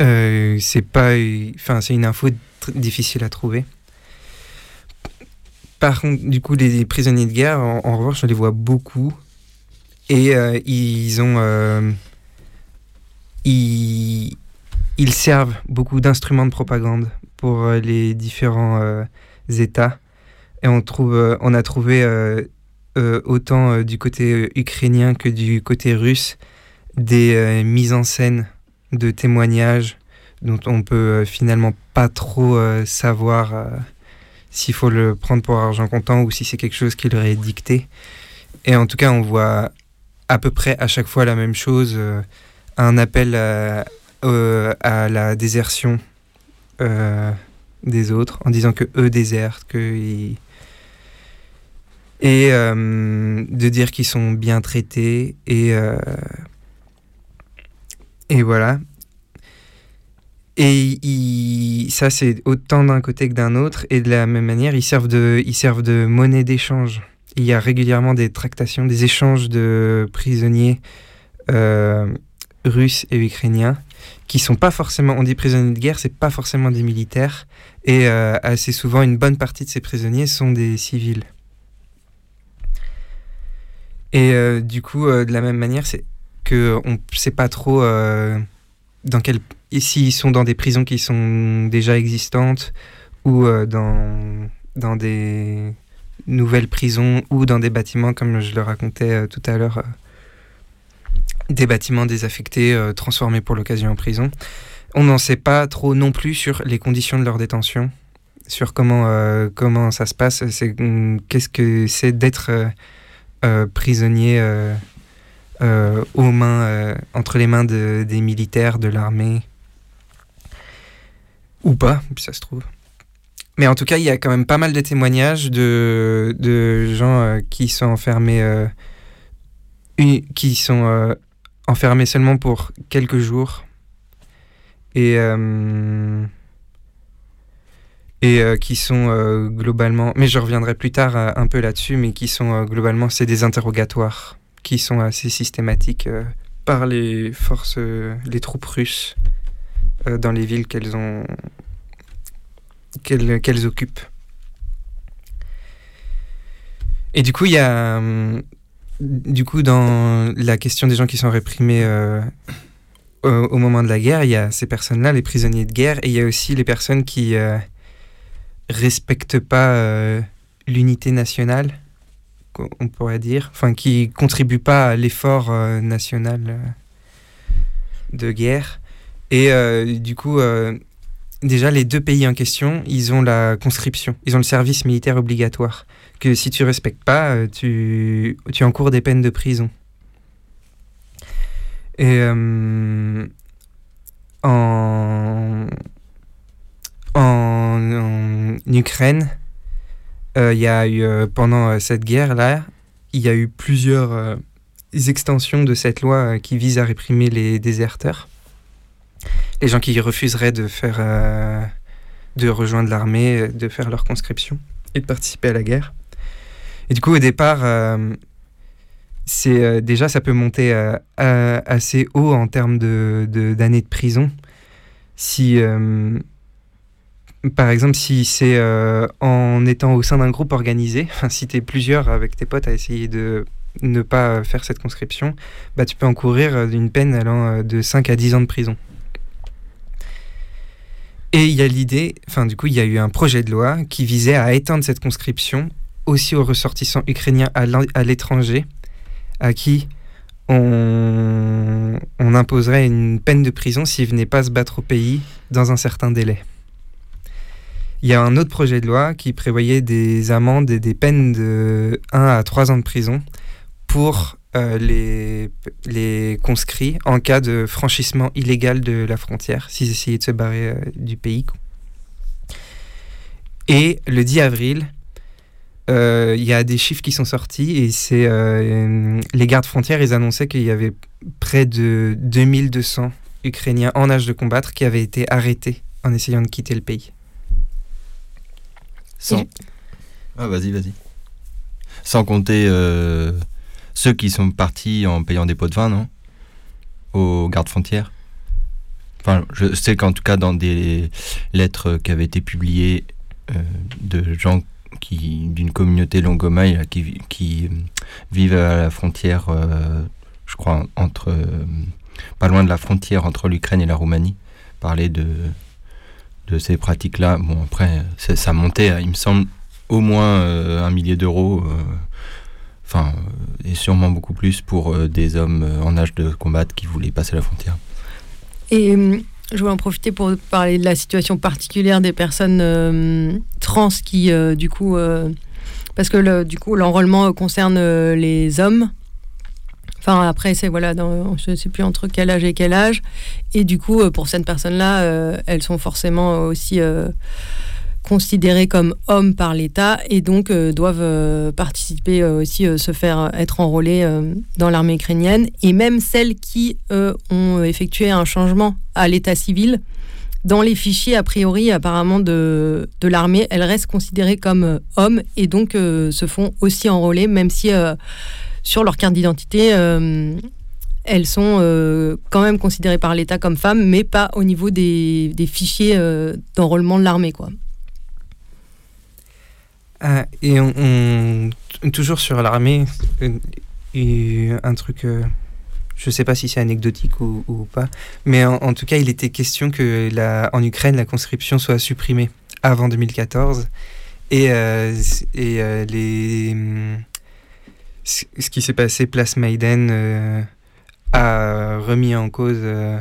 euh, c'est pas, enfin c'est une info difficile à trouver. Par contre, du coup, les prisonniers de guerre, en, revanche, je les vois beaucoup. Et euh, ils ont, euh, ils, ils servent beaucoup d'instruments de propagande pour les différents États. Et on trouve, on a trouvé autant du côté ukrainien que du côté russe des mises en scène de témoignages dont on peut euh, finalement pas trop euh, savoir euh, s'il faut le prendre pour argent comptant ou si c'est quelque chose qui leur est dicté. Et en tout cas, on voit à peu près à chaque fois la même chose, un appel à, la désertion des autres en disant que eux désertent, que et de dire qu'ils sont bien traités et et voilà. Et ça c'est autant d'un côté que d'un autre et de la même manière ils servent de ils servent de monnaie d'échange. il y a régulièrement des tractations, des échanges de prisonniers euh, russes et ukrainiens qui sont pas forcément, on dit prisonniers de guerre, c'est pas forcément des militaires, et euh, assez souvent une bonne partie de ces prisonniers sont des civils. Et euh, du coup, de la même manière, c'est que on sait pas trop euh, dans quel, s'ils sont dans des prisons qui sont déjà existantes ou euh, dans dans des nouvelles prisons ou dans des bâtiments, comme je le racontais euh, tout à l'heure, des bâtiments désaffectés, transformés pour l'occasion en prison. On n'en sait pas trop non plus sur les conditions de leur détention, sur comment, comment ça se passe. C'est, hum, qu'est-ce que c'est d'être prisonnier aux mains, euh, entre les mains de- des militaires, de l'armée, ou pas, ça se trouve. Mais en tout cas, il y a quand même pas mal de témoignages de, de gens euh, qui sont enfermés, euh, qui sont euh, enfermés seulement pour quelques jours. Et euh, et euh, qui sont euh, globalement, mais je reviendrai plus tard euh, un peu là-dessus, mais qui sont euh, globalement, c'est des interrogatoires qui sont assez systématiques euh, par les forces, euh, les troupes russes euh, dans les villes qu'elles ont, qu'elles occupent. Et du coup, il y a, hum, du coup, dans la question des gens qui sont réprimés au, moment de la guerre, il y a ces personnes-là, les prisonniers de guerre, et il y a aussi les personnes qui euh, respectent pas l'unité nationale, on pourrait dire, enfin qui contribuent pas à l'effort euh, national euh, de guerre. Et euh, du coup, déjà les deux pays en question, ils ont la conscription, ils ont le service militaire obligatoire. Que si tu respectes pas, tu, tu encours des peines de prison. Et en, en, Ukraine, il y a eu, euh, pendant euh, cette guerre-là, il y a eu plusieurs euh, extensions de cette loi euh, qui vise à réprimer les déserteurs. Les gens qui refuseraient de faire, euh, de rejoindre l'armée, euh, de faire leur conscription et de participer à la guerre. Et du coup, au départ, euh, euh, déjà ça peut monter euh, assez haut en termes de de- d'années de, prison. Si euh, par exemple, si c'est euh, en étant au sein d'un groupe organisé, si tu es plusieurs avec tes potes à essayer de ne pas faire cette conscription, bah, tu peux encourir euh, une peine allant euh, de 5 à 10 ans de prison. Et il y a l'idée, enfin du coup, il y a eu un projet de loi qui visait à étendre cette conscription aussi aux ressortissants ukrainiens à l'étranger, à qui on, on imposerait une peine de prison s'ils venaient pas se battre au pays dans un certain délai. Il y a un autre projet de loi qui prévoyait des amendes et des peines de 1 à 3 ans de prison pour euh, les, conscrits en cas de franchissement illégal de la frontière, s'ils essayaient de se barrer euh, du pays. Et le 10 avril, euh, il y a des chiffres qui sont sortis et c'est les gardes frontières, ils annonçaient qu'il y avait près de 2200 Ukrainiens en âge de combattre qui avaient été arrêtés en essayant de quitter le pays. Sans... Ah, vas-y, vas-y. Sans compter euh, ceux qui sont partis en payant des pots de vin, non? Aux gardes frontières. Enfin, je sais qu'en tout cas, dans des lettres qui avaient été publiées euh, de gens qui d'une communauté longomaille qui, vi- qui euh, vivent à la frontière, euh, je crois, entre. euh, pas loin de la frontière entre l'Ukraine et la Roumanie, parlaient de de ces pratiques-là. Bon, après, ça montait, il me semble, au moins euh, un millier d'euros. euh, Enfin, euh, et sûrement beaucoup plus pour des hommes en âge de combattre qui voulaient passer la frontière. Et je voulais en profiter pour parler de la situation particulière des personnes trans qui, du coup, parce que du coup, l'enrôlement concerne les hommes. Enfin, après, c'est voilà, je ne sais plus entre quel âge et quel âge. Et du coup, euh, pour cette personne-là, euh, elles sont forcément aussi euh, considérées comme hommes par l'État et donc doivent participer aussi, se faire être enrôlées dans l'armée ukrainienne. Et même celles qui ont effectué un changement à l'état civil, dans les fichiers, a priori, apparemment, de, de l'armée, elles restent considérées comme hommes et donc se font aussi enrôler, même si sur leur carte d'identité, euh, elles sont euh, quand même considérées par l'État comme femmes, mais pas au niveau des, fichiers euh, d'enrôlement de l'armée, quoi. Ah, et on, on- toujours sur l'armée, un truc, je sais pas si c'est anecdotique ou, pas, mais en, en tout cas, il était question que la, en Ukraine, la conscription soit supprimée avant 2014. Et, et les, ce qui s'est passé place Maiden euh, a remis en cause euh,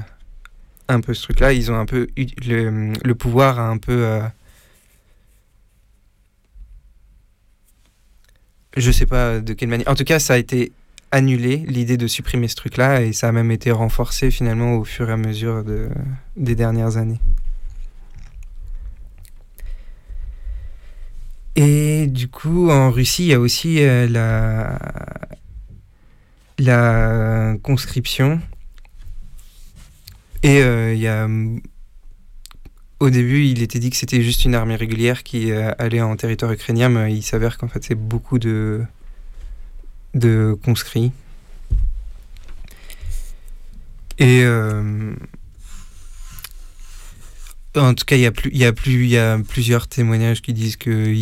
un peu ce truc-là. Ils ont un peu eu- le, le pouvoir a un peu euh, Je sais pas de quelle manière. En tout cas, ça a été annulé, l'idée de supprimer ce truc-là, et ça a même été renforcé finalement au fur et à mesure de, des dernières années. Et du coup, en Russie, il y a aussi euh, la, la conscription. Et euh, il y a. Au début, il était dit que c'était juste une armée régulière qui euh, allait en territoire ukrainien, mais il s'avère qu'en fait, c'est beaucoup de, de conscrits. Et en tout cas, il y a plus, il y a plus, il y a plusieurs témoignages qui disent que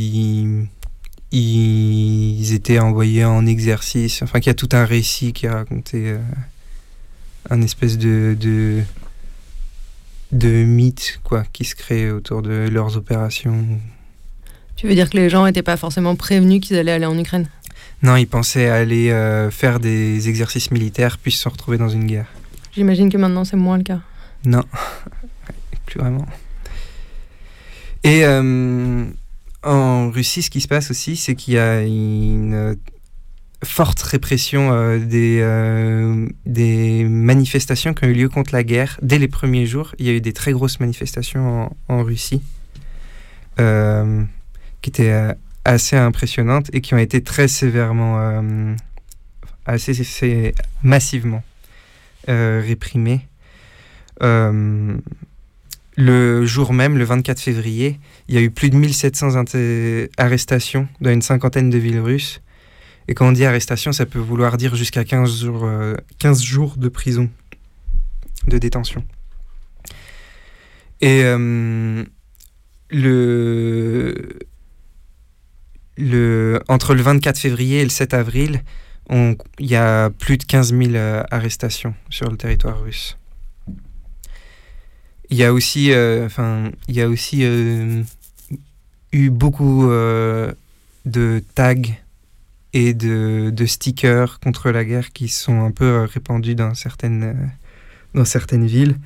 ils, étaient envoyés en exercice. Enfin, qu'il y a tout un récit qui a raconté euh, un espèce de, de de mythe quoi qui se crée autour de leurs opérations. Tu veux dire que les gens n'étaient pas forcément prévenus qu'ils allaient aller en Ukraine? Non, ils pensaient aller euh, faire des exercices militaires puis se retrouver dans une guerre. J'imagine que maintenant c'est moins le cas. Non, vraiment. Et euh, en Russie, ce qui se passe aussi, c'est qu'il y a une forte répression euh, des, euh, des manifestations qui ont eu lieu contre la guerre. Dès les premiers jours, il y a eu des très grosses manifestations en, Russie qui étaient assez impressionnantes et qui ont été très sévèrement, assez, massivement réprimées. Euh, le jour même, le 24 février, il y a eu plus de 1700 inté- arrestations dans une cinquantaine de villes russes. Et quand on dit arrestation, ça peut vouloir dire jusqu'à 15 jours, euh, 15 jours de prison, de détention. Et euh, le, le, entre le 24 février et le 7 avril, il y a plus de 15 000 euh, arrestations sur le territoire russe. Il y a aussi, euh, enfin, il y a aussi euh, eu beaucoup euh, de tags et de, stickers contre la guerre qui sont un peu répandus dans certaines, dans certaines villes.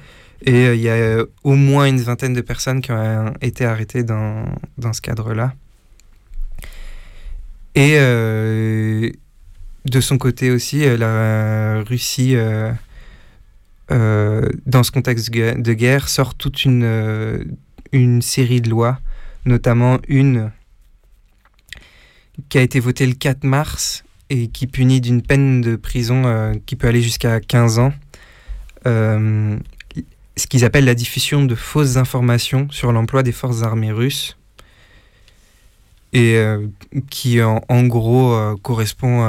Et il y a au moins une vingtaine de personnes qui ont été arrêtées dans, dans ce cadre-là. Et de son côté aussi, la Russie, dans ce contexte de guerre, sort toute une, euh, une série de lois, notamment une qui a été votée le 4 mars et qui punit d'une peine de prison euh, qui peut aller jusqu'à 15 ans. euh, ce qu'ils appellent la diffusion de fausses informations sur l'emploi des forces armées russes et euh, qui en, gros euh, correspond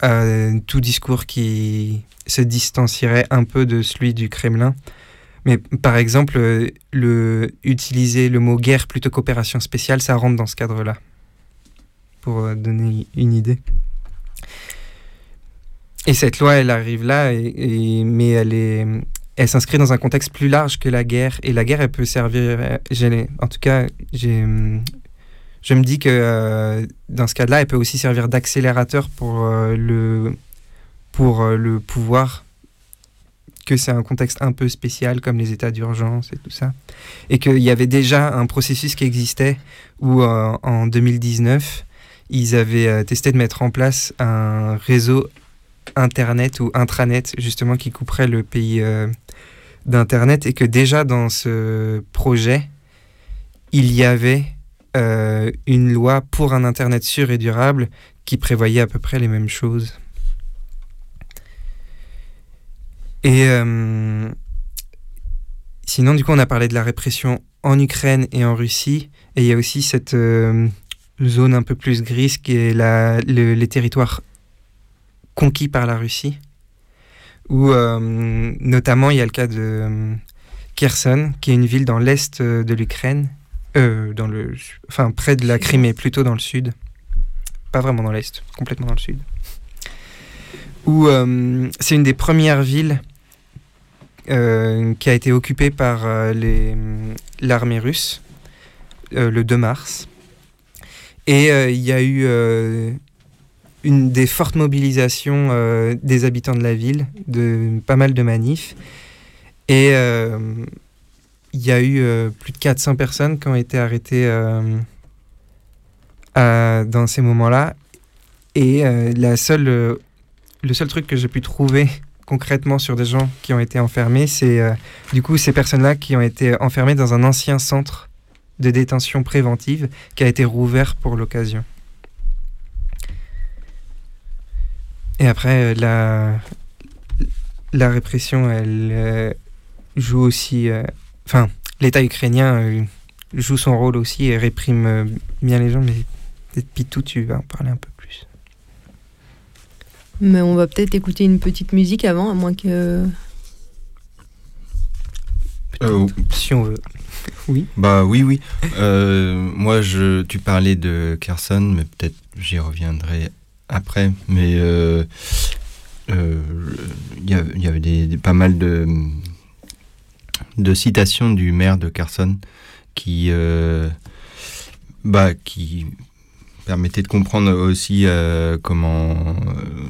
à tout discours qui se distancierait un peu de celui du Kremlin. Mais par exemple, euh, le, utiliser le mot guerre plutôt qu'opération spéciale, ça rentre dans ce cadre-là, pour euh, donner une idée. Et cette loi, elle arrive là, et, mais elle est, elle s'inscrit dans un contexte plus large que la guerre. Et la guerre, elle peut servir. euh, En tout cas, je me dis que dans ce cas-là, elle peut aussi servir d'accélérateur pour le, pour euh, le pouvoir. Que c'est un contexte un peu spécial, comme les états d'urgence et tout ça. Et qu'il y avait déjà un processus qui existait où, euh, en 2019, ils avaient euh, testé de mettre en place un réseau Internet ou intranet, justement, qui couperait le pays d'Internet. Et que déjà dans ce projet, il y avait une loi pour un Internet sûr et durable qui prévoyait à peu près les mêmes choses. Et euh, sinon, du coup, on a parlé de la répression en Ukraine et en Russie. Et il y a aussi cette euh, zone un peu plus grise qui est la, le- les territoires conquis par la Russie. Où, euh, notamment, il y a le cas de Kherson, qui est une ville dans l'est de l'Ukraine. Dans le, enfin, près de la Crimée, plutôt dans le sud. Pas vraiment dans l'est, complètement dans le sud. Où c'est une des premières villes qui a été occupée par euh, les- l'armée russe euh, le 2 mars. Et euh, il y a eu euh, une des fortes mobilisations euh, des habitants de la ville, de pas mal de manifs. Et euh, il y a eu euh, plus de 400 personnes qui ont été arrêtées euh, dans ces moments-là. Et euh, la seule, euh, le seul truc que j'ai pu trouver concrètement sur des gens qui ont été enfermés, c'est euh, du coup ces personnes-là qui ont été enfermées dans un ancien centre de détention préventive qui a été rouvert pour l'occasion. Et après, euh, la, répression, elle euh, joue aussi... Enfin, l'État ukrainien joue son rôle aussi et réprime bien les gens, mais peut-être Pitou, tu vas en parler un peu. Mais on va peut-être écouter une petite musique avant, à moins que. Euh, si on veut. Oui. Bah oui, oui. Euh, moi, je, tu parlais de Kherson, mais peut-être j'y reviendrai après. Mais euh, euh, il y, a- il y avait des, des- pas mal de, de citations du maire de Kherson qui, euh, bah, qui permettaient de comprendre aussi euh, comment euh,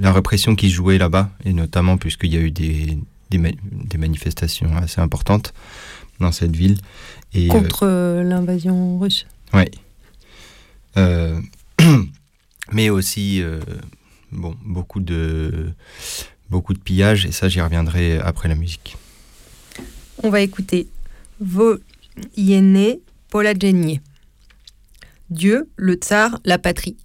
la répression qui se jouait là-bas, et notamment puisqu'il y a eu des, des, ma- des manifestations assez importantes dans cette ville. Et, euh, Contre euh, l'invasion russe. Ouais. Euh, mais aussi, euh, bon, beaucoup de, beaucoup de pillages, et ça, j'y reviendrai après la musique. On va écouter Voyene Polagenie. Dieu, le tsar, la patrie.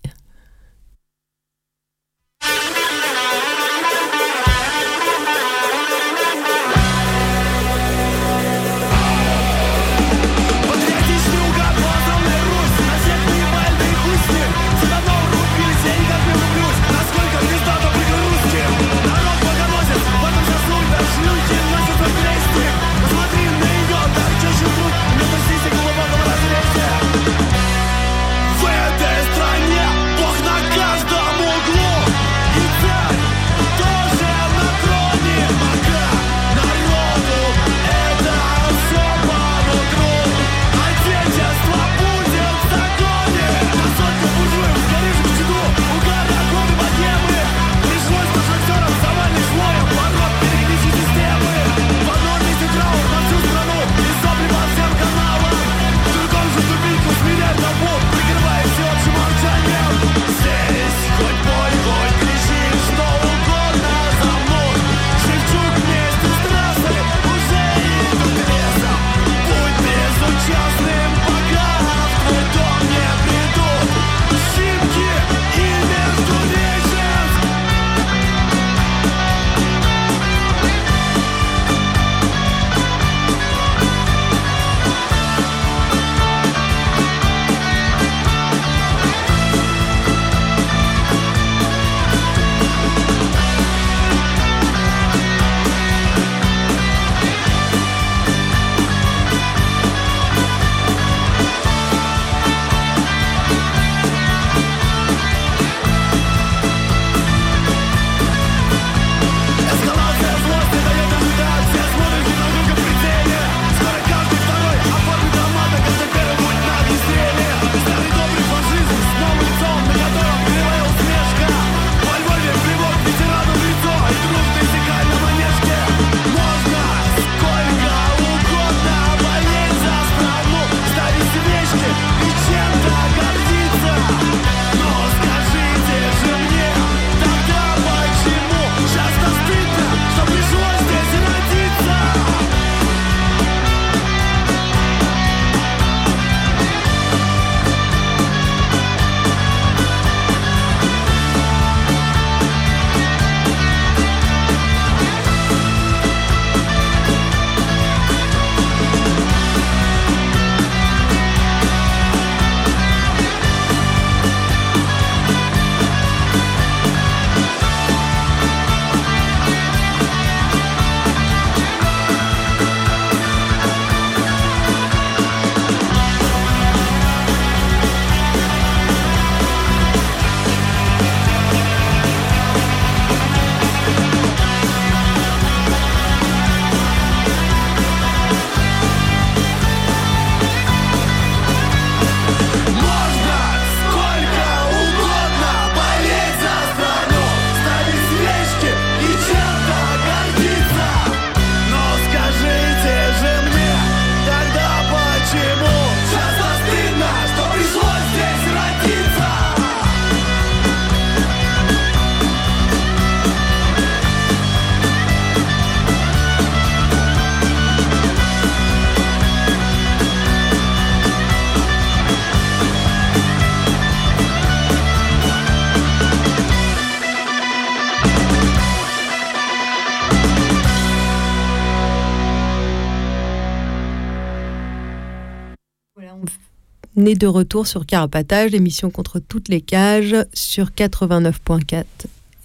On est de retour sur Carapatage, l'émission contre toutes les cages sur 89.4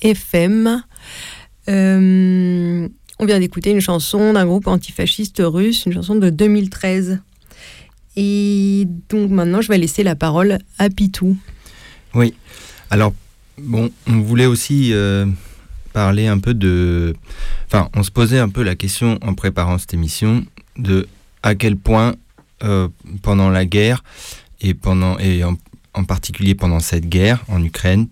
FM. Euh, on vient d'écouter une chanson d'un groupe antifasciste russe, une chanson de 2013. Et donc maintenant, je vais laisser la parole à Pitou. Oui. Alors, bon, on voulait aussi euh, parler un peu de. Enfin, on se posait un peu la question en préparant cette émission de à quel point, euh, pendant la guerre, et, pendant, et en, particulier pendant cette guerre en Ukraine,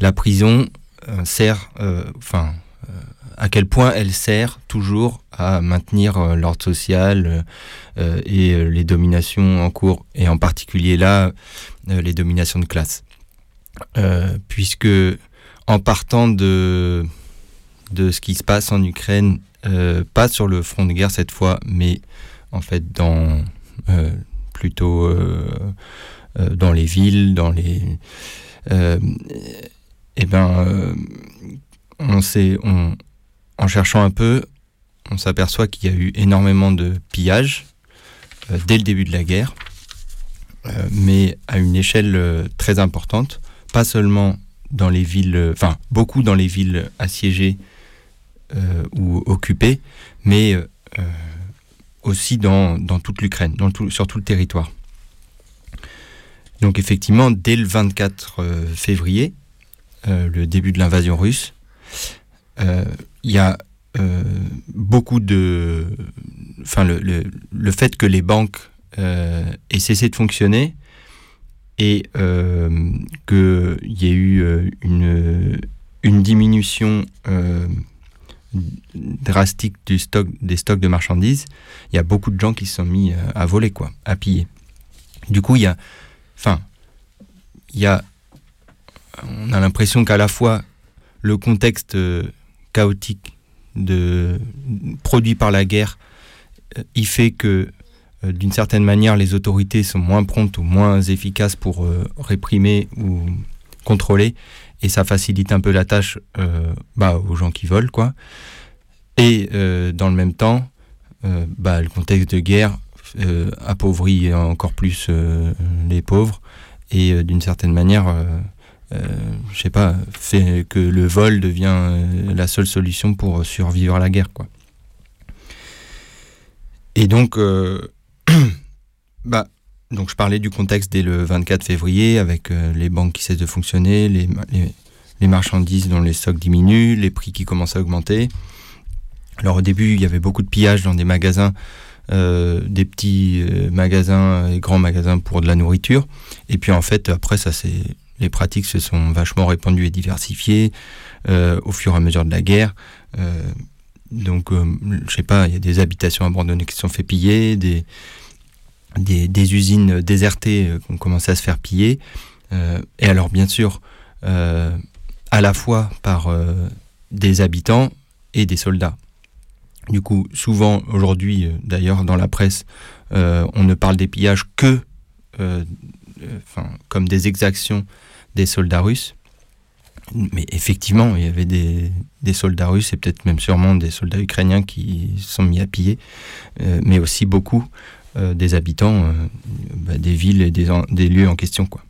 la prison euh, sert. euh, Enfin. euh, à quel point elle sert toujours à maintenir l'ordre social et les dominations en cours, et en particulier là, les dominations de classe. Puisque en partant de, de ce qui se passe en Ukraine, pas sur le front de guerre cette fois, mais en fait dans plutôt euh, euh, dans les villes, dans les euh, et ben on sait en cherchant un peu, on s'aperçoit qu'il y a eu énormément de pillages dès le début de la guerre, mais à une échelle très importante, pas seulement dans les villes, enfin beaucoup dans les villes assiégées ou occupées, mais aussi dans, dans toute l'Ukraine, tout- sur tout le territoire. Donc effectivement, dès le 24 euh, février, euh, le début de l'invasion russe, euh, il y a beaucoup de... Enfin, le, le, le fait que les banques aient cessé de fonctionner et qu'il y ait eu une, une diminution drastique du stock, des stocks de marchandises, il y a beaucoup de gens qui se sont mis euh, à voler, quoi, à piller. Du coup, il y a... Enfin, il y a... On a l'impression qu'à la fois le contexte euh, chaotique de, produit par la guerre, euh, il fait que d'une certaine manière les autorités sont moins promptes ou moins efficaces pour réprimer ou contrôler et ça facilite un peu la tâche euh, bah, aux gens qui volent quoi. Et euh, dans le même temps, euh, bah, le contexte de guerre appauvrit encore plus les pauvres et d'une certaine manière euh, je sais pas, fait que le vol devient la seule solution pour survivre à la guerre, quoi. Et donc, bah, donc je parlais du contexte dès le 24 février avec euh, les banques qui cessent de fonctionner, les, les, marchandises dont les stocks diminuent, les prix qui commencent à augmenter. Alors au début, il y avait beaucoup de pillages dans des magasins, euh, des petits euh, magasins et grands magasins pour de la nourriture. Et puis en fait, après, ça les pratiques se sont vachement répandues et diversifiées au fur et à mesure de la guerre. Donc, je sais pas, il y a des habitations abandonnées qui se sont fait piller, des, des, usines désertées euh, ont commencé à se faire piller. Euh, et alors, bien sûr, euh, à la fois par des habitants et des soldats. Du coup, souvent aujourd'hui, d'ailleurs, dans la presse, on ne parle des pillages que comme des exactions des soldats russes. Mais effectivement, il y avait des, soldats russes et peut-être même sûrement des soldats ukrainiens qui sont mis à piller, mais aussi beaucoup des habitants euh, bah, des villes et des, lieux en question. Quoi.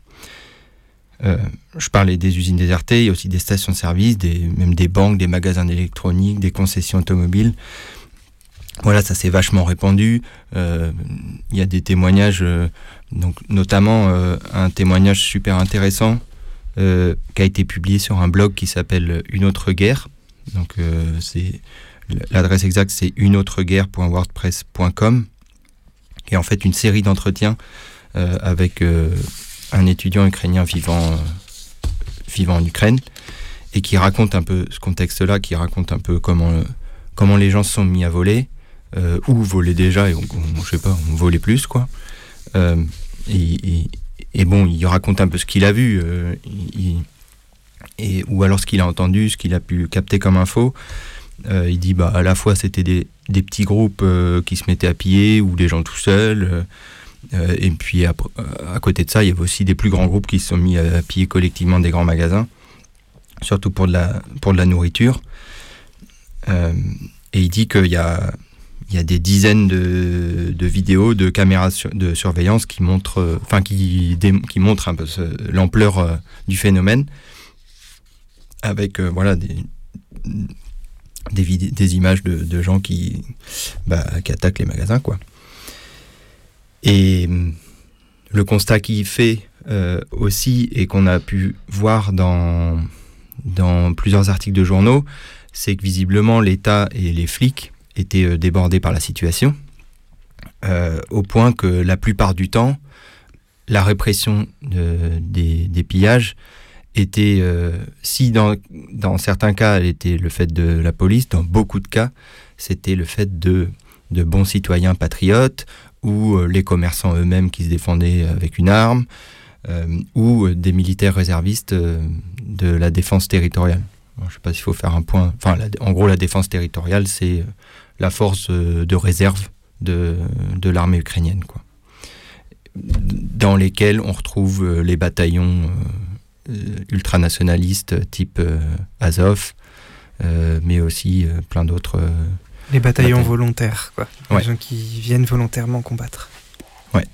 Euh, je parlais des usines désertées, il y a aussi des stations-service, des, même des banques, des magasins d'électronique, des concessions automobiles. Voilà, ça s'est vachement répandu. Euh, Il y a des témoignages, euh, donc notamment euh, un témoignage super intéressant euh, qui a été publié sur un blog qui s'appelle Une autre guerre. Donc euh, c'est l'adresse exacte c'est uneautreguerre.wordpress.com qui est en fait une série d'entretiens euh, avec euh, un étudiant ukrainien vivant euh, vivant en Ukraine et qui raconte un peu ce contexte-là, qui raconte un peu comment comment les gens se sont mis à voler ou volaient déjà et on, on- je sais pas, on volait plus quoi. Et, bon, il raconte un peu ce qu'il a vu, et, ou alors ce qu'il a entendu, ce qu'il a pu capter comme info. Il dit bah à la fois c'était des, des petits groupes euh, qui se mettaient à piller ou des gens tout seuls. euh, euh, et puis à, côté de ça, il y avait aussi des plus grands groupes qui se sont mis à piller collectivement des grands magasins, surtout pour de la, nourriture. Et il dit qu'il y a, il y a des dizaines de, vidéos de caméras de surveillance qui montrent, enfin qui, montrent un peu l'ampleur du phénomène, avec voilà des, des, images de, gens qui, bah, qui attaquent les magasins, quoi. Et le constat qu'il fait euh, aussi et qu'on a pu voir dans, plusieurs articles de journaux, c'est que visiblement l'État et les flics étaient euh, débordés par la situation, euh, au point que la plupart du temps, la répression de- des, des pillages était, euh, si dans, dans certains cas elle était le fait de la police, dans beaucoup de cas c'était le fait de, de bons citoyens patriotes ou euh, les commerçants eux-mêmes qui se défendaient avec une arme euh, ou des militaires réservistes de la défense territoriale. Je ne sais pas s'il faut faire un point. Enfin, en gros, la défense territoriale, c'est la force de réserve de, de l'armée ukrainienne, quoi. Dans lesquelles on retrouve les bataillons ultranationalistes type euh, Azov, euh, mais aussi euh, plein d'autres. euh, Les bataillons volontaires, quoi. Ouais. Les gens qui viennent volontairement combattre. Ouais.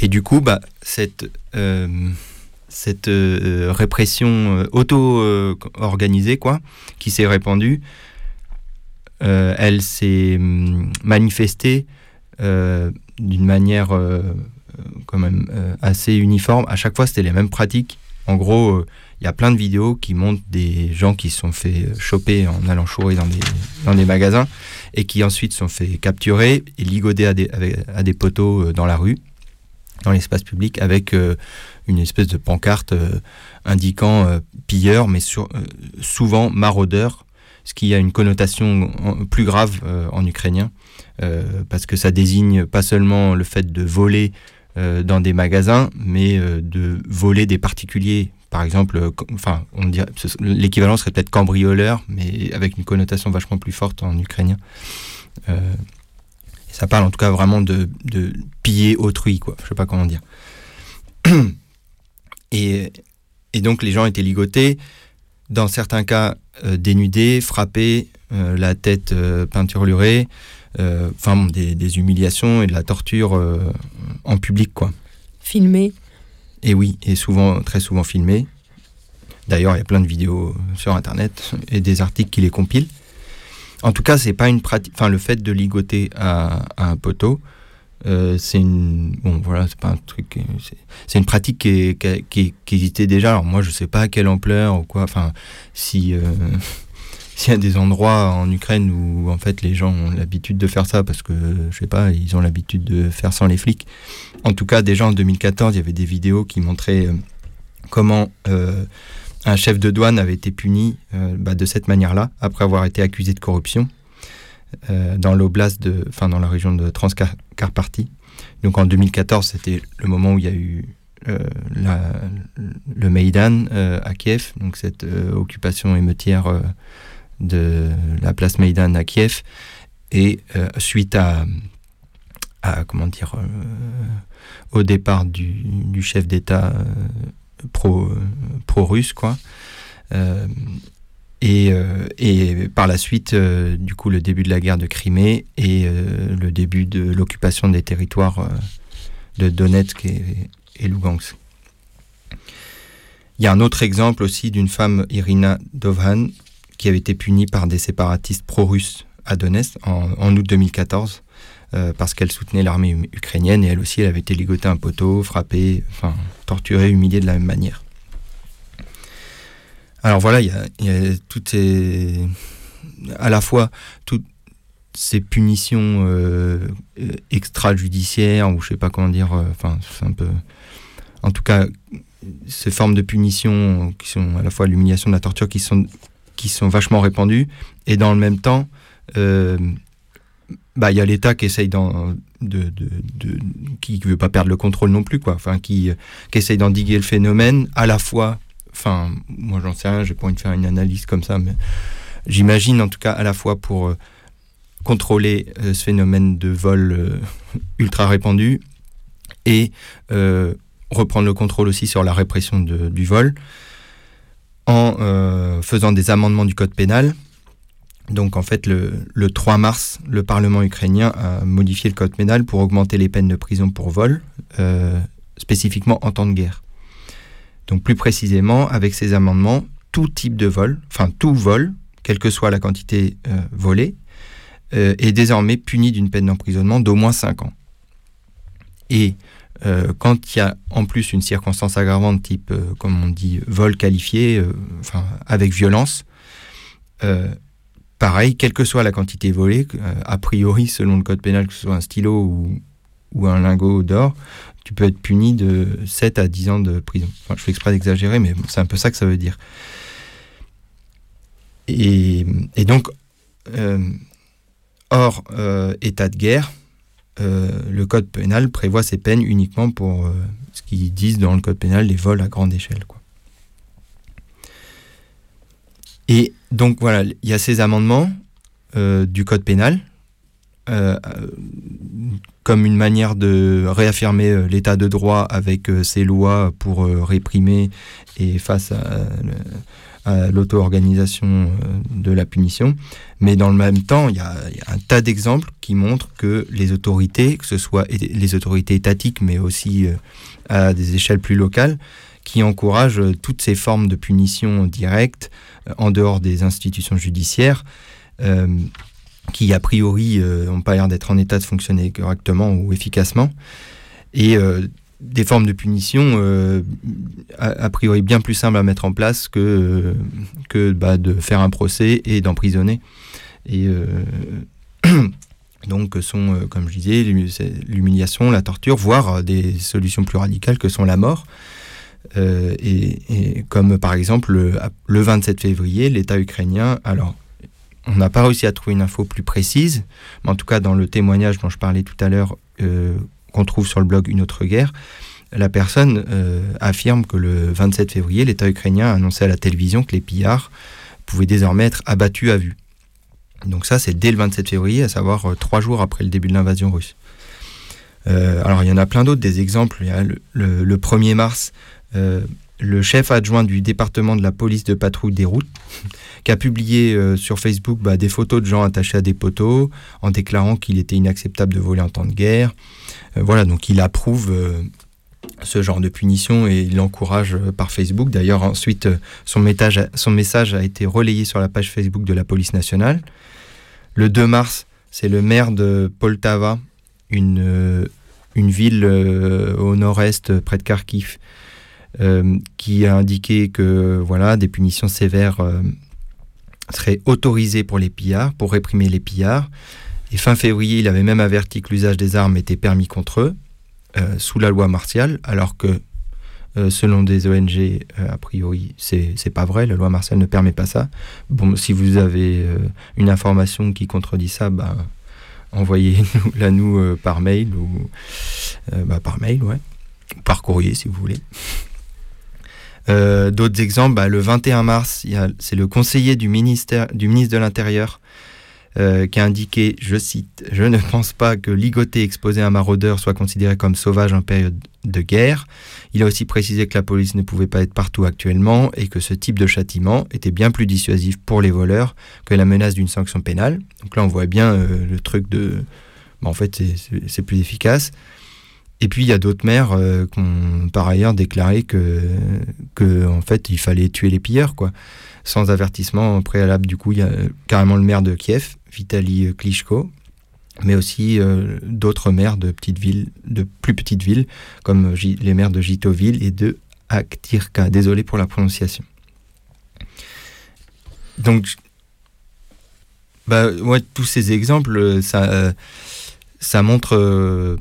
Et du coup, bah, cette, euh, cette euh, répression euh, auto-organisée, quoi, qui s'est répandue, euh, elle s'est hum, manifestée euh, d'une manière euh, euh, quand même euh, assez uniforme. À chaque fois, c'était les mêmes pratiques. En gros, euh, il y a plein de vidéos qui montrent des gens qui se sont fait euh, choper en allant chourer dans des, dans des magasins et qui ensuite sont fait capturer et ligoder à des, à des poteaux dans la rue, dans l'espace public, avec une espèce de pancarte indiquant euh, pilleur, mais sur- souvent maraudeur, ce qui a une connotation plus grave en ukrainien, parce que ça désigne pas seulement le fait de voler dans des magasins, mais euh, de voler des particuliers. Par exemple, euh, enfin, l'équivalent serait peut-être cambrioleur, mais avec une connotation vachement plus forte en ukrainien. Euh, ça parle en tout cas vraiment de, piller autrui, quoi. Je sais pas comment dire. Et, donc les gens étaient ligotés, dans certains cas euh, dénudés, frappés, euh, la tête euh, peinturlurée, euh, enfin bon, des, des humiliations et de la torture euh, en public, quoi. Filmé. Et oui, et souvent, très souvent filmé. D'ailleurs, il y a plein de vidéos sur Internet et des articles qui les compilent. En tout cas, c'est pas une pratique. Enfin, le fait de ligoter à, à un poteau, euh, c'est une. Bon, voilà, c'est pas un truc. c'est- une pratique qui, est- qui, qui, qui existait déjà. Alors moi, je sais pas à quelle ampleur ou quoi. Enfin, si euh, s'il y a des endroits en Ukraine où en fait les gens ont l'habitude de faire ça parce que je sais pas, ils ont l'habitude de faire sans les flics. En tout cas, déjà en 2014, il y avait des vidéos qui montraient euh, comment euh, un chef de douane avait été puni euh, bah, de cette manière-là après avoir été accusé de corruption dans l'oblast de, enfin dans la région de Transcarpathie. Donc en 2014, c'était le moment où il y a eu le Maïdan à Kiev, donc cette occupation émeutière de la place Maïdan à Kiev, et euh, suite à, comment dire, euh, au départ du, chef d'État euh, pro pro-russe, quoi. Et, et par la suite, du coup, le début de la guerre de Crimée et le début de l'occupation des territoires de Donetsk et, et Lugansk. Il y a un autre exemple aussi d'une femme, Irina Dovhan, qui avait été punie par des séparatistes pro-russes à Donetsk en, août 2014 euh, parce qu'elle soutenait l'armée ukrainienne et elle aussi, elle avait été ligotée un poteau, frappée, enfin torturée, humiliée de la même manière. Alors voilà, il y a, toutes ces, à la fois toutes ces punitions euh, extrajudiciaires ou je sais pas comment dire, euh, enfin c'est un peu, en tout cas ces formes de punition qui sont à la fois l'humiliation, la torture, qui sont qui sont vachement répandues et dans le même temps, euh, bah il y a l'État qui essaye d'en de, de, qui veut pas perdre le contrôle non plus quoi, enfin qui qui essaye d'endiguer le phénomène à la fois enfin, moi j'en sais rien, j'ai pas envie de faire une analyse comme ça, mais j'imagine en tout cas à la fois pour euh, contrôler euh, ce phénomène de vol ultra répandu et reprendre le contrôle aussi sur la répression du vol en euh, faisant des amendements du code pénal Donc en fait, le, le, 3 mars, le Parlement ukrainien a modifié le code pénal pour augmenter les peines de prison pour vol, euh, spécifiquement en temps de guerre. Donc plus précisément, avec ces amendements, tout type de vol, enfin tout vol, quelle que soit la quantité euh, volée, est désormais puni d'une peine d'emprisonnement d'au moins 5 ans. Et euh, quand il y a en plus une circonstance aggravante type, euh, comme on dit, vol qualifié, euh, enfin avec violence, pareil, quelle que soit la quantité volée, a priori selon le code pénal, que ce soit un stylo ou, un lingot d'or, tu peux être puni de 7 à 10 ans de prison. Je fais exprès d'exagérer, mais c'est un peu ça que ça veut dire. Et, et donc, hors état de guerre, le code pénal prévoit ces peines uniquement pour euh, ce qu'ils disent dans le code pénal, les vols à grande échelle. Et donc voilà, il y a ces amendements euh, du code pénal comme une manière de réaffirmer l'état de droit avec ces lois pour réprimer et face à l'auto-organisation euh, de la punition. Mais dans le même temps, il y, a, un tas d'exemples qui montrent que les autorités, que ce soit les autorités étatiques, mais aussi euh, à des échelles plus locales, qui encouragent euh, toutes ces formes de punition directe en dehors des institutions judiciaires, qui a priori n'ont pas l'air d'être en état de fonctionner correctement ou efficacement. Et des formes de punition euh, a, priori bien plus simples à mettre en place que, euh, que bah, de faire un procès et d'emprisonner. Et euh, donc sont, comme je disais, l'humiliation, la torture, voire des solutions plus radicales que sont la mort. Et, comme par exemple le, le 27 février, l'État ukrainien, alors on n'a pas réussi à trouver une info plus précise, mais en tout cas dans le témoignage dont je parlais tout à l'heure, trouve sur le blog Une autre guerre, la personne euh, affirme que le 27 février, l'État ukrainien a annoncé à la télévision que les pillards pouvaient désormais être abattus à vue. Donc ça, c'est dès le 27 février, à savoir euh, trois jours après le début de l'invasion russe. Euh, alors il y en a plein d'autres, des exemples. Le, 1er mars, le chef adjoint du département de la police de patrouille des routes, qui a publié sur Facebook bah, des photos de gens attachés à des poteaux, en déclarant qu'il était inacceptable de voler en temps de guerre. Euh, voilà, donc il approuve euh, ce genre de punition et il l'encourage euh, par Facebook. D'ailleurs, ensuite, son message, a été relayé sur la page Facebook de la police nationale. Le 2 mars, c'est le maire de Poltava, une, une ville au nord-est près de Kharkiv, qui a indiqué que voilà, des punitions sévères seraient autorisées pour les pillards, pour réprimer les pillards. Et fin février, il avait même averti que l'usage des armes était permis contre eux, euh, sous la loi martiale, alors que euh, selon des ONG, euh, a priori, c'est pas vrai, la loi martiale ne permet pas ça. Bon, si vous avez une information qui contredit ça, bah, envoyez-la nous par mail ou bah, par mail, ouais, par courrier si vous voulez. D'autres exemples, bah, le 21 mars, c'est le conseiller du, ministère, du ministre de l'Intérieur euh, qui a indiqué, je cite, Je ne pense pas que ligoter exposé à un maraudeur soit considéré comme sauvage en période de guerre. Il a aussi précisé que la police ne pouvait pas être partout actuellement et que ce type de châtiment était bien plus dissuasif pour les voleurs que la menace d'une sanction pénale. Donc là, on voit bien euh, le truc de. en fait, c'est plus efficace. Et puis il y a d'autres maires euh, qui ont par ailleurs déclaré que, en fait il fallait tuer les pilleurs quoi, sans avertissement préalable. Du coup il y a carrément le maire de Kiev Vitaly Klitschko, mais aussi euh, d'autres maires de petites villes, de plus petites villes, comme les maires de Jitoville et de Aktirka. Désolé pour la prononciation. Donc, bah, ouais, tous ces exemples, ça, euh, ça montre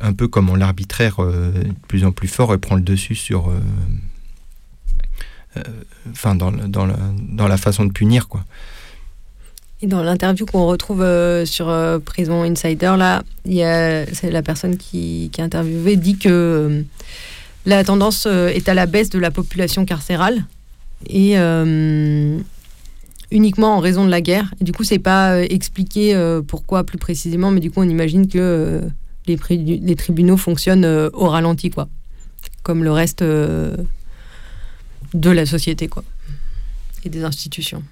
un peu comment l'arbitraire euh, de plus en plus fort et prend le dessus sur. Enfin, dans, dans, dans la façon de punir, quoi. Et dans l'interview qu'on retrouve euh, sur euh, Prison Insider, là, c'est la personne qui, qui a dit que euh, la tendance est à la baisse de la population carcérale et uniquement en raison de la guerre. Du coup, c'est pas expliqué pourquoi plus précisément, mais du coup, on imagine que les, les, tribunaux fonctionnent au ralenti, quoi, comme le reste de la société, quoi, et des institutions.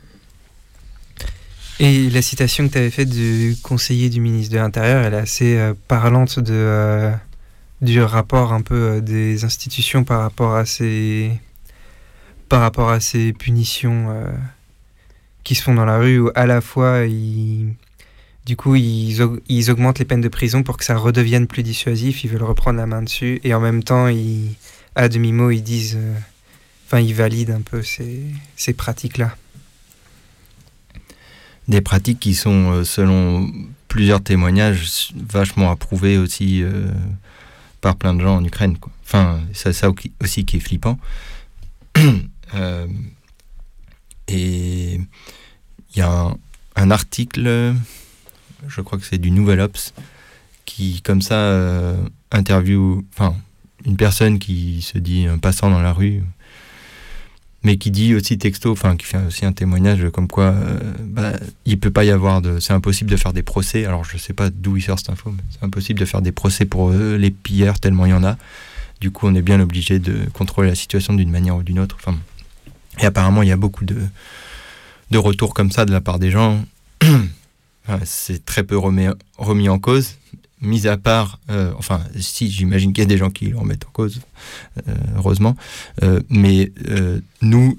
Et la citation que tu avais faite du conseiller du ministre de l'Intérieur, elle est assez euh, parlante de, euh, du rapport un peu euh, des institutions par rapport à ces, par rapport à ces punitions euh, qui se font dans la rue, où à la fois, ils, du coup, ils, aug- ils augmentent les peines de prison pour que ça redevienne plus dissuasif, ils veulent reprendre la main dessus, et en même temps, ils, à demi-mot, ils disent, euh, enfin, ils valident un peu ces, pratiques-là. Des pratiques qui sont, euh, selon plusieurs témoignages, vachement approuvées aussi euh, par plein de gens en Ukraine. Enfin, c'est ça au- aussi qui est flippant. Et il y a un article, je crois que c'est du Nouvel Ops, qui, comme ça, euh, interview une personne qui se dit un passant dans la rue, mais qui dit aussi texto, qui fait aussi un témoignage comme quoi euh, bah, il peut pas y avoir de. C'est impossible de faire des procès. Alors, je sais pas d'où il sort cette info, mais c'est impossible de faire des procès pour euh, les pilleurs, tellement il y en a. Du coup, on est bien obligé de contrôler la situation d'une manière ou d'une autre. Enfin, et apparemment, il y a beaucoup de, de retours comme ça de la part des gens. C'est très peu remis, remis en cause, mis à part, euh, enfin, si j'imagine qu'il y a des gens qui le remettent en cause, euh, heureusement, Euh, mais nous,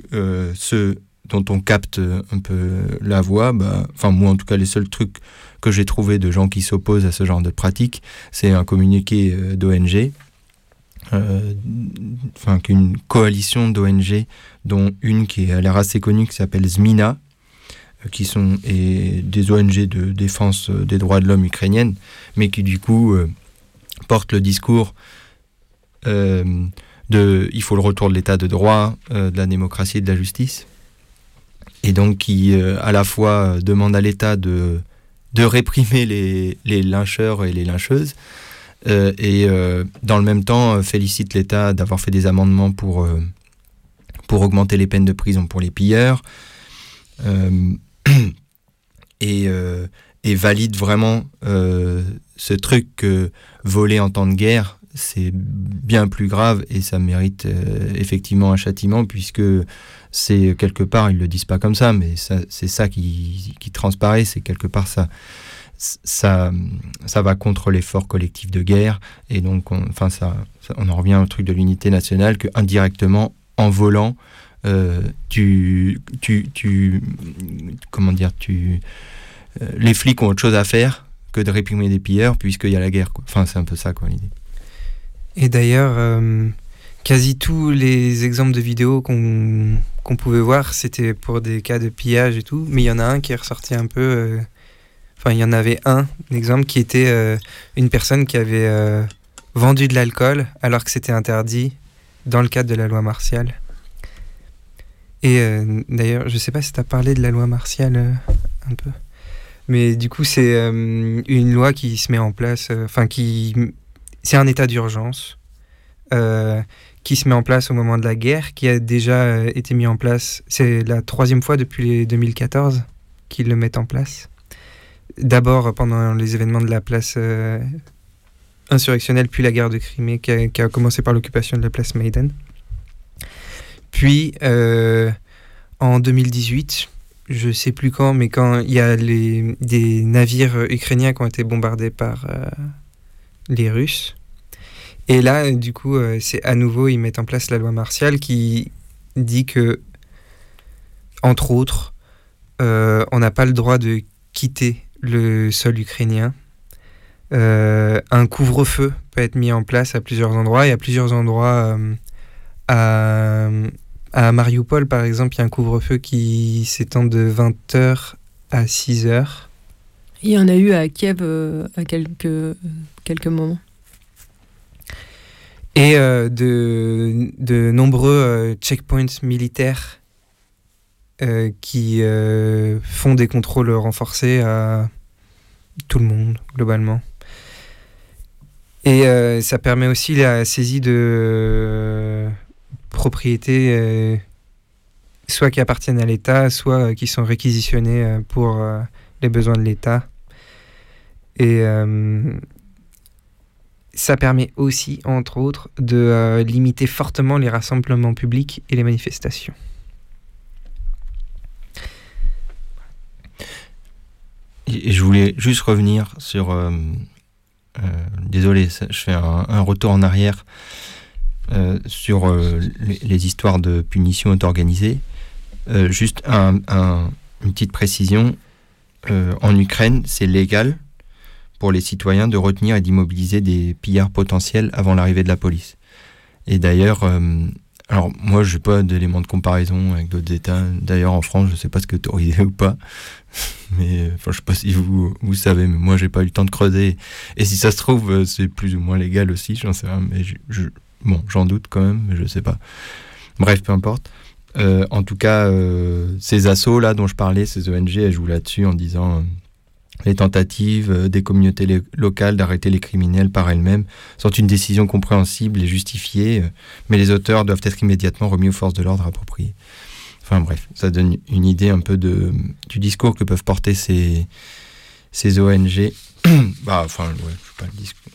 ceux dont on capte un peu la voix, bah, enfin moi en tout cas les seuls trucs que j'ai trouvé de gens qui s'opposent à ce genre de pratique, c'est un communiqué d'ONG, enfin qu'une coalition d'ONG, dont une qui a l'air assez connue qui s'appelle Zmina, qui sont des ONG de défense euh, des droits de l'homme ukrainiennes, mais qui du coup euh, portent le discours euh, de il faut le retour de l'état de droit, euh, de la démocratie et de la justice, et donc qui euh, à la fois euh, demande à l'État de, de réprimer les, les lyncheurs et les lyncheuses, euh, et euh, dans le même temps euh, félicite l'État d'avoir fait des amendements pour, euh, pour augmenter les peines de prison pour les pilleurs, euh, et, euh, et valide vraiment euh, ce truc que voler en temps de guerre, c'est bien plus grave et ça mérite euh, effectivement un châtiment puisque c'est quelque part, ils le disent pas comme ça, mais c'est ça qui, qui transparaît, c'est quelque part ça, ça, va contre l'effort collectif de guerre et donc on, enfin ça- on en revient au truc de l'unité nationale que indirectement en volant euh, tu, tu, tu, comment dire, tu, euh, les flics ont autre chose à faire que de réprimer des pilleurs puisqu'il y a la guerre. Enfin, c'est un peu ça, quoi, l'idée. Et d'ailleurs, euh, quasi tous les exemples de vidéos qu'on pouvait voir, c'était pour des cas de pillage et tout. Mais il y en a un qui est ressorti un peu. Enfin, il y en avait un exemple qui était une personne qui avait vendu de l'alcool alors que c'était interdit dans le cadre de la loi martiale. Et euh, d'ailleurs, je sais pas si tu as parlé de la loi martiale euh, un peu. Mais du coup, c'est euh, une loi qui se met en place, enfin qui c'est un état d'urgence qui se met en place au moment de la guerre, qui a déjà été mis en place. C'est la troisième fois depuis les 2014 qu'ils le mettent en place. D'abord pendant les événements de la place insurrectionnelle, puis la guerre de Crimée, qui a, qui a commencé par l'occupation de la place Maiden. Puis euh, en 2018, je sais plus quand, mais quand il y a les, des navires ukrainiens qui ont été bombardés par euh, les Russes. Et là, du coup, euh, c'est à nouveau, ils mettent en place la loi martiale qui dit que, entre autres, on n'a pas le droit de quitter le sol ukrainien. Un couvre-feu peut être mis en place à plusieurs endroits. Et à plusieurs endroits, à, à Mariupol, par exemple, il y a un couvre-feu qui s'étend de 20h à 6h. Il y en a eu à Kiev euh, à quelques, quelques moments. et euh, de, de nombreux euh, checkpoints militaires qui font des contrôles renforcés à tout le monde, globalement. Et ça permet aussi la saisie de propriétés, euh, soit qui appartiennent à l'État, soit euh, qui sont réquisitionnées euh, pour les besoins de l'État. Et ça permet aussi, entre autres, de limiter fortement les rassemblements publics et les manifestations. et je voulais juste revenir sur. désolé, je fais un retour en arrière euh, sur euh, les, histoires de punition auto-organisée. Euh, juste un- un- une petite précision. En Ukraine, c'est légal pour les citoyens de retenir et d'immobiliser des pillards potentiels avant l'arrivée de la police. Et d'ailleurs, alors moi, je n'ai pas d'éléments de comparaison avec d'autres États. D'ailleurs, en France, je ne sais pas ce que autorisé ou pas. Mais je sais pas si vous, savez, mais moi, j'ai pas eu le temps de creuser. Et si ça se trouve, c'est plus ou moins légal aussi, j'en sais rien. Mais je- bon, j'en doute quand même, mais je sais pas. Bref, peu importe. Euh, en tout cas, euh, ces assauts là dont je parlais, ces ONG, elles jouent là-dessus en disant euh, les tentatives des communautés lo- locales d'arrêter les criminels par elles-mêmes sont une décision compréhensible et justifiée, mais les auteurs doivent être immédiatement remis aux forces de l'ordre appropriées. Enfin bref, ça donne une idée un peu de, du discours que peuvent porter ces, ces ONG. bah, enfin, ouais, je sais pas le discours.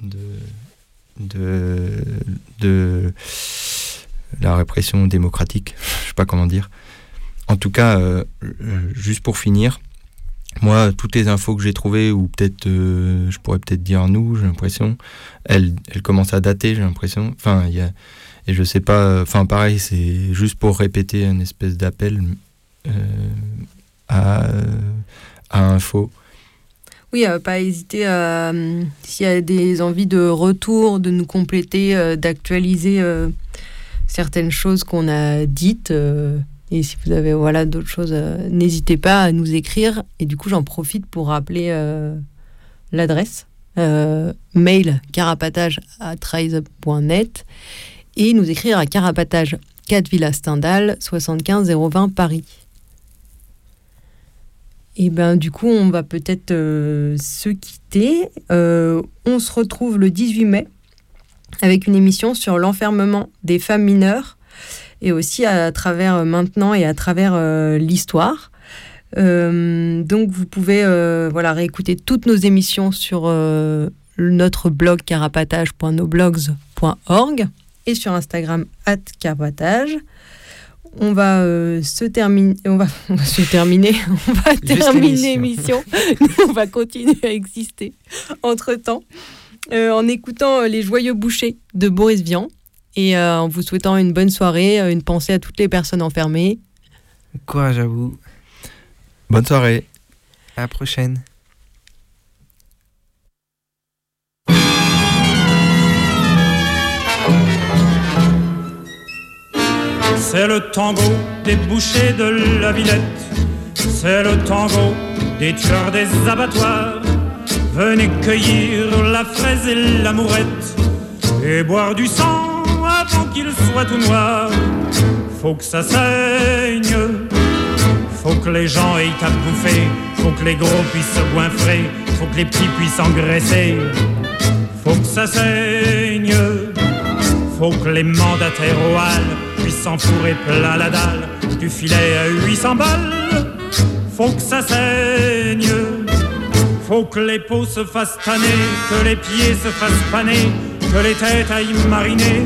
De, de, de la répression démocratique, je sais pas comment dire. En tout cas, euh, juste pour finir, moi, toutes les infos que j'ai trouvées, ou peut-être, euh, je pourrais peut-être dire nous, j'ai l'impression, elles, elles commencent à dater, j'ai l'impression. Enfin, il y a, et je sais pas, enfin, pareil, c'est juste pour répéter une espèce d'appel euh, à, à info. Oui, euh, pas hésiter à, s'il y a des envies de retour, de nous compléter, euh, d'actualiser euh, certaines choses qu'on a dites. euh, et si vous avez voilà d'autres choses, n'hésitez pas à nous écrire. Et du coup, j'en profite pour rappeler l'adresse mail carapatage et nous écrire à carapatage 4 Villa Stendhal 75 020 Paris. Et ben du coup, on va peut-être euh, se quitter. Euh, on se retrouve le 18 mai avec une émission sur l'enfermement des femmes mineures et aussi à travers euh, maintenant et à travers l'histoire. Donc vous pouvez voilà réécouter toutes nos émissions sur notre blog carapatage.noblogs.org et sur Instagram carapatage. On va euh, se terminer, on va, on va se terminer, on va terminer l'émission. on va continuer à exister entre temps en écoutant euh, les joyeux bouchers de Boris Vian et euh, en vous souhaitant une bonne soirée, euh, une pensée à toutes les personnes enfermées. Courage à vous. Bonne soirée. À la prochaine. C'est le tango des bouchers de la Villette. C'est le tango des tueurs des abattoirs. Venez cueillir la fraise et l'amourette et boire du sang avant qu'il soit tout noir. Faut que ça saigne, faut que les gens aient à bouffer, faut que les gros puissent se goinfrer, faut que les petits puissent engraisser. Faut que ça saigne, faut que les mandataires au puissent s'enfourrer plein la dalle du filet à 800 balles. Faut que ça saigne, faut que les peaux se fassent tanner, que les pieds se fassent paner, que les têtes aillent mariner.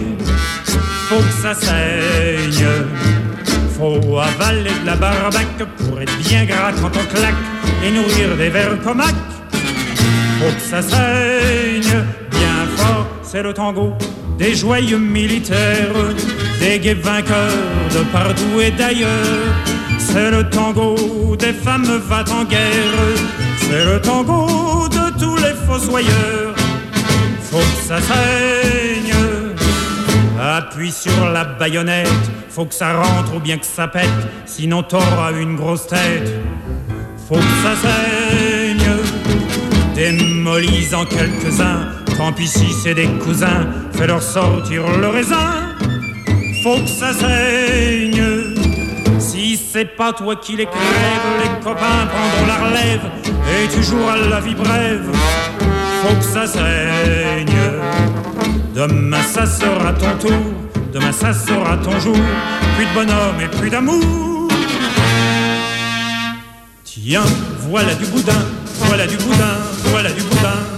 Faut que ça saigne, faut avaler de la barbaque pour être bien gras quand on claque et nourrir des vers comac. Faut que ça saigne bien fort, c'est le tango des joyeux militaires, des gays vainqueurs de partout et d'ailleurs. C'est le tango des femmes va en guerre, c'est le tango de tous les fossoyeurs. Faut que ça saigne, appuie sur la baïonnette, faut que ça rentre ou bien que ça pète, sinon t'auras une grosse tête. Faut que ça saigne, démolis en quelques-uns, tant pis si c'est des cousins, fais-leur sortir le raisin. Faut que ça saigne, si c'est pas toi qui les crèves, les copains prendront la relève, et tu joueras la vie brève. Faut que ça saigne, demain ça sera ton tour, demain ça sera ton jour, plus de bonhomme et plus d'amour. Tiens, voilà du boudin, voilà du boudin, voilà du boudin.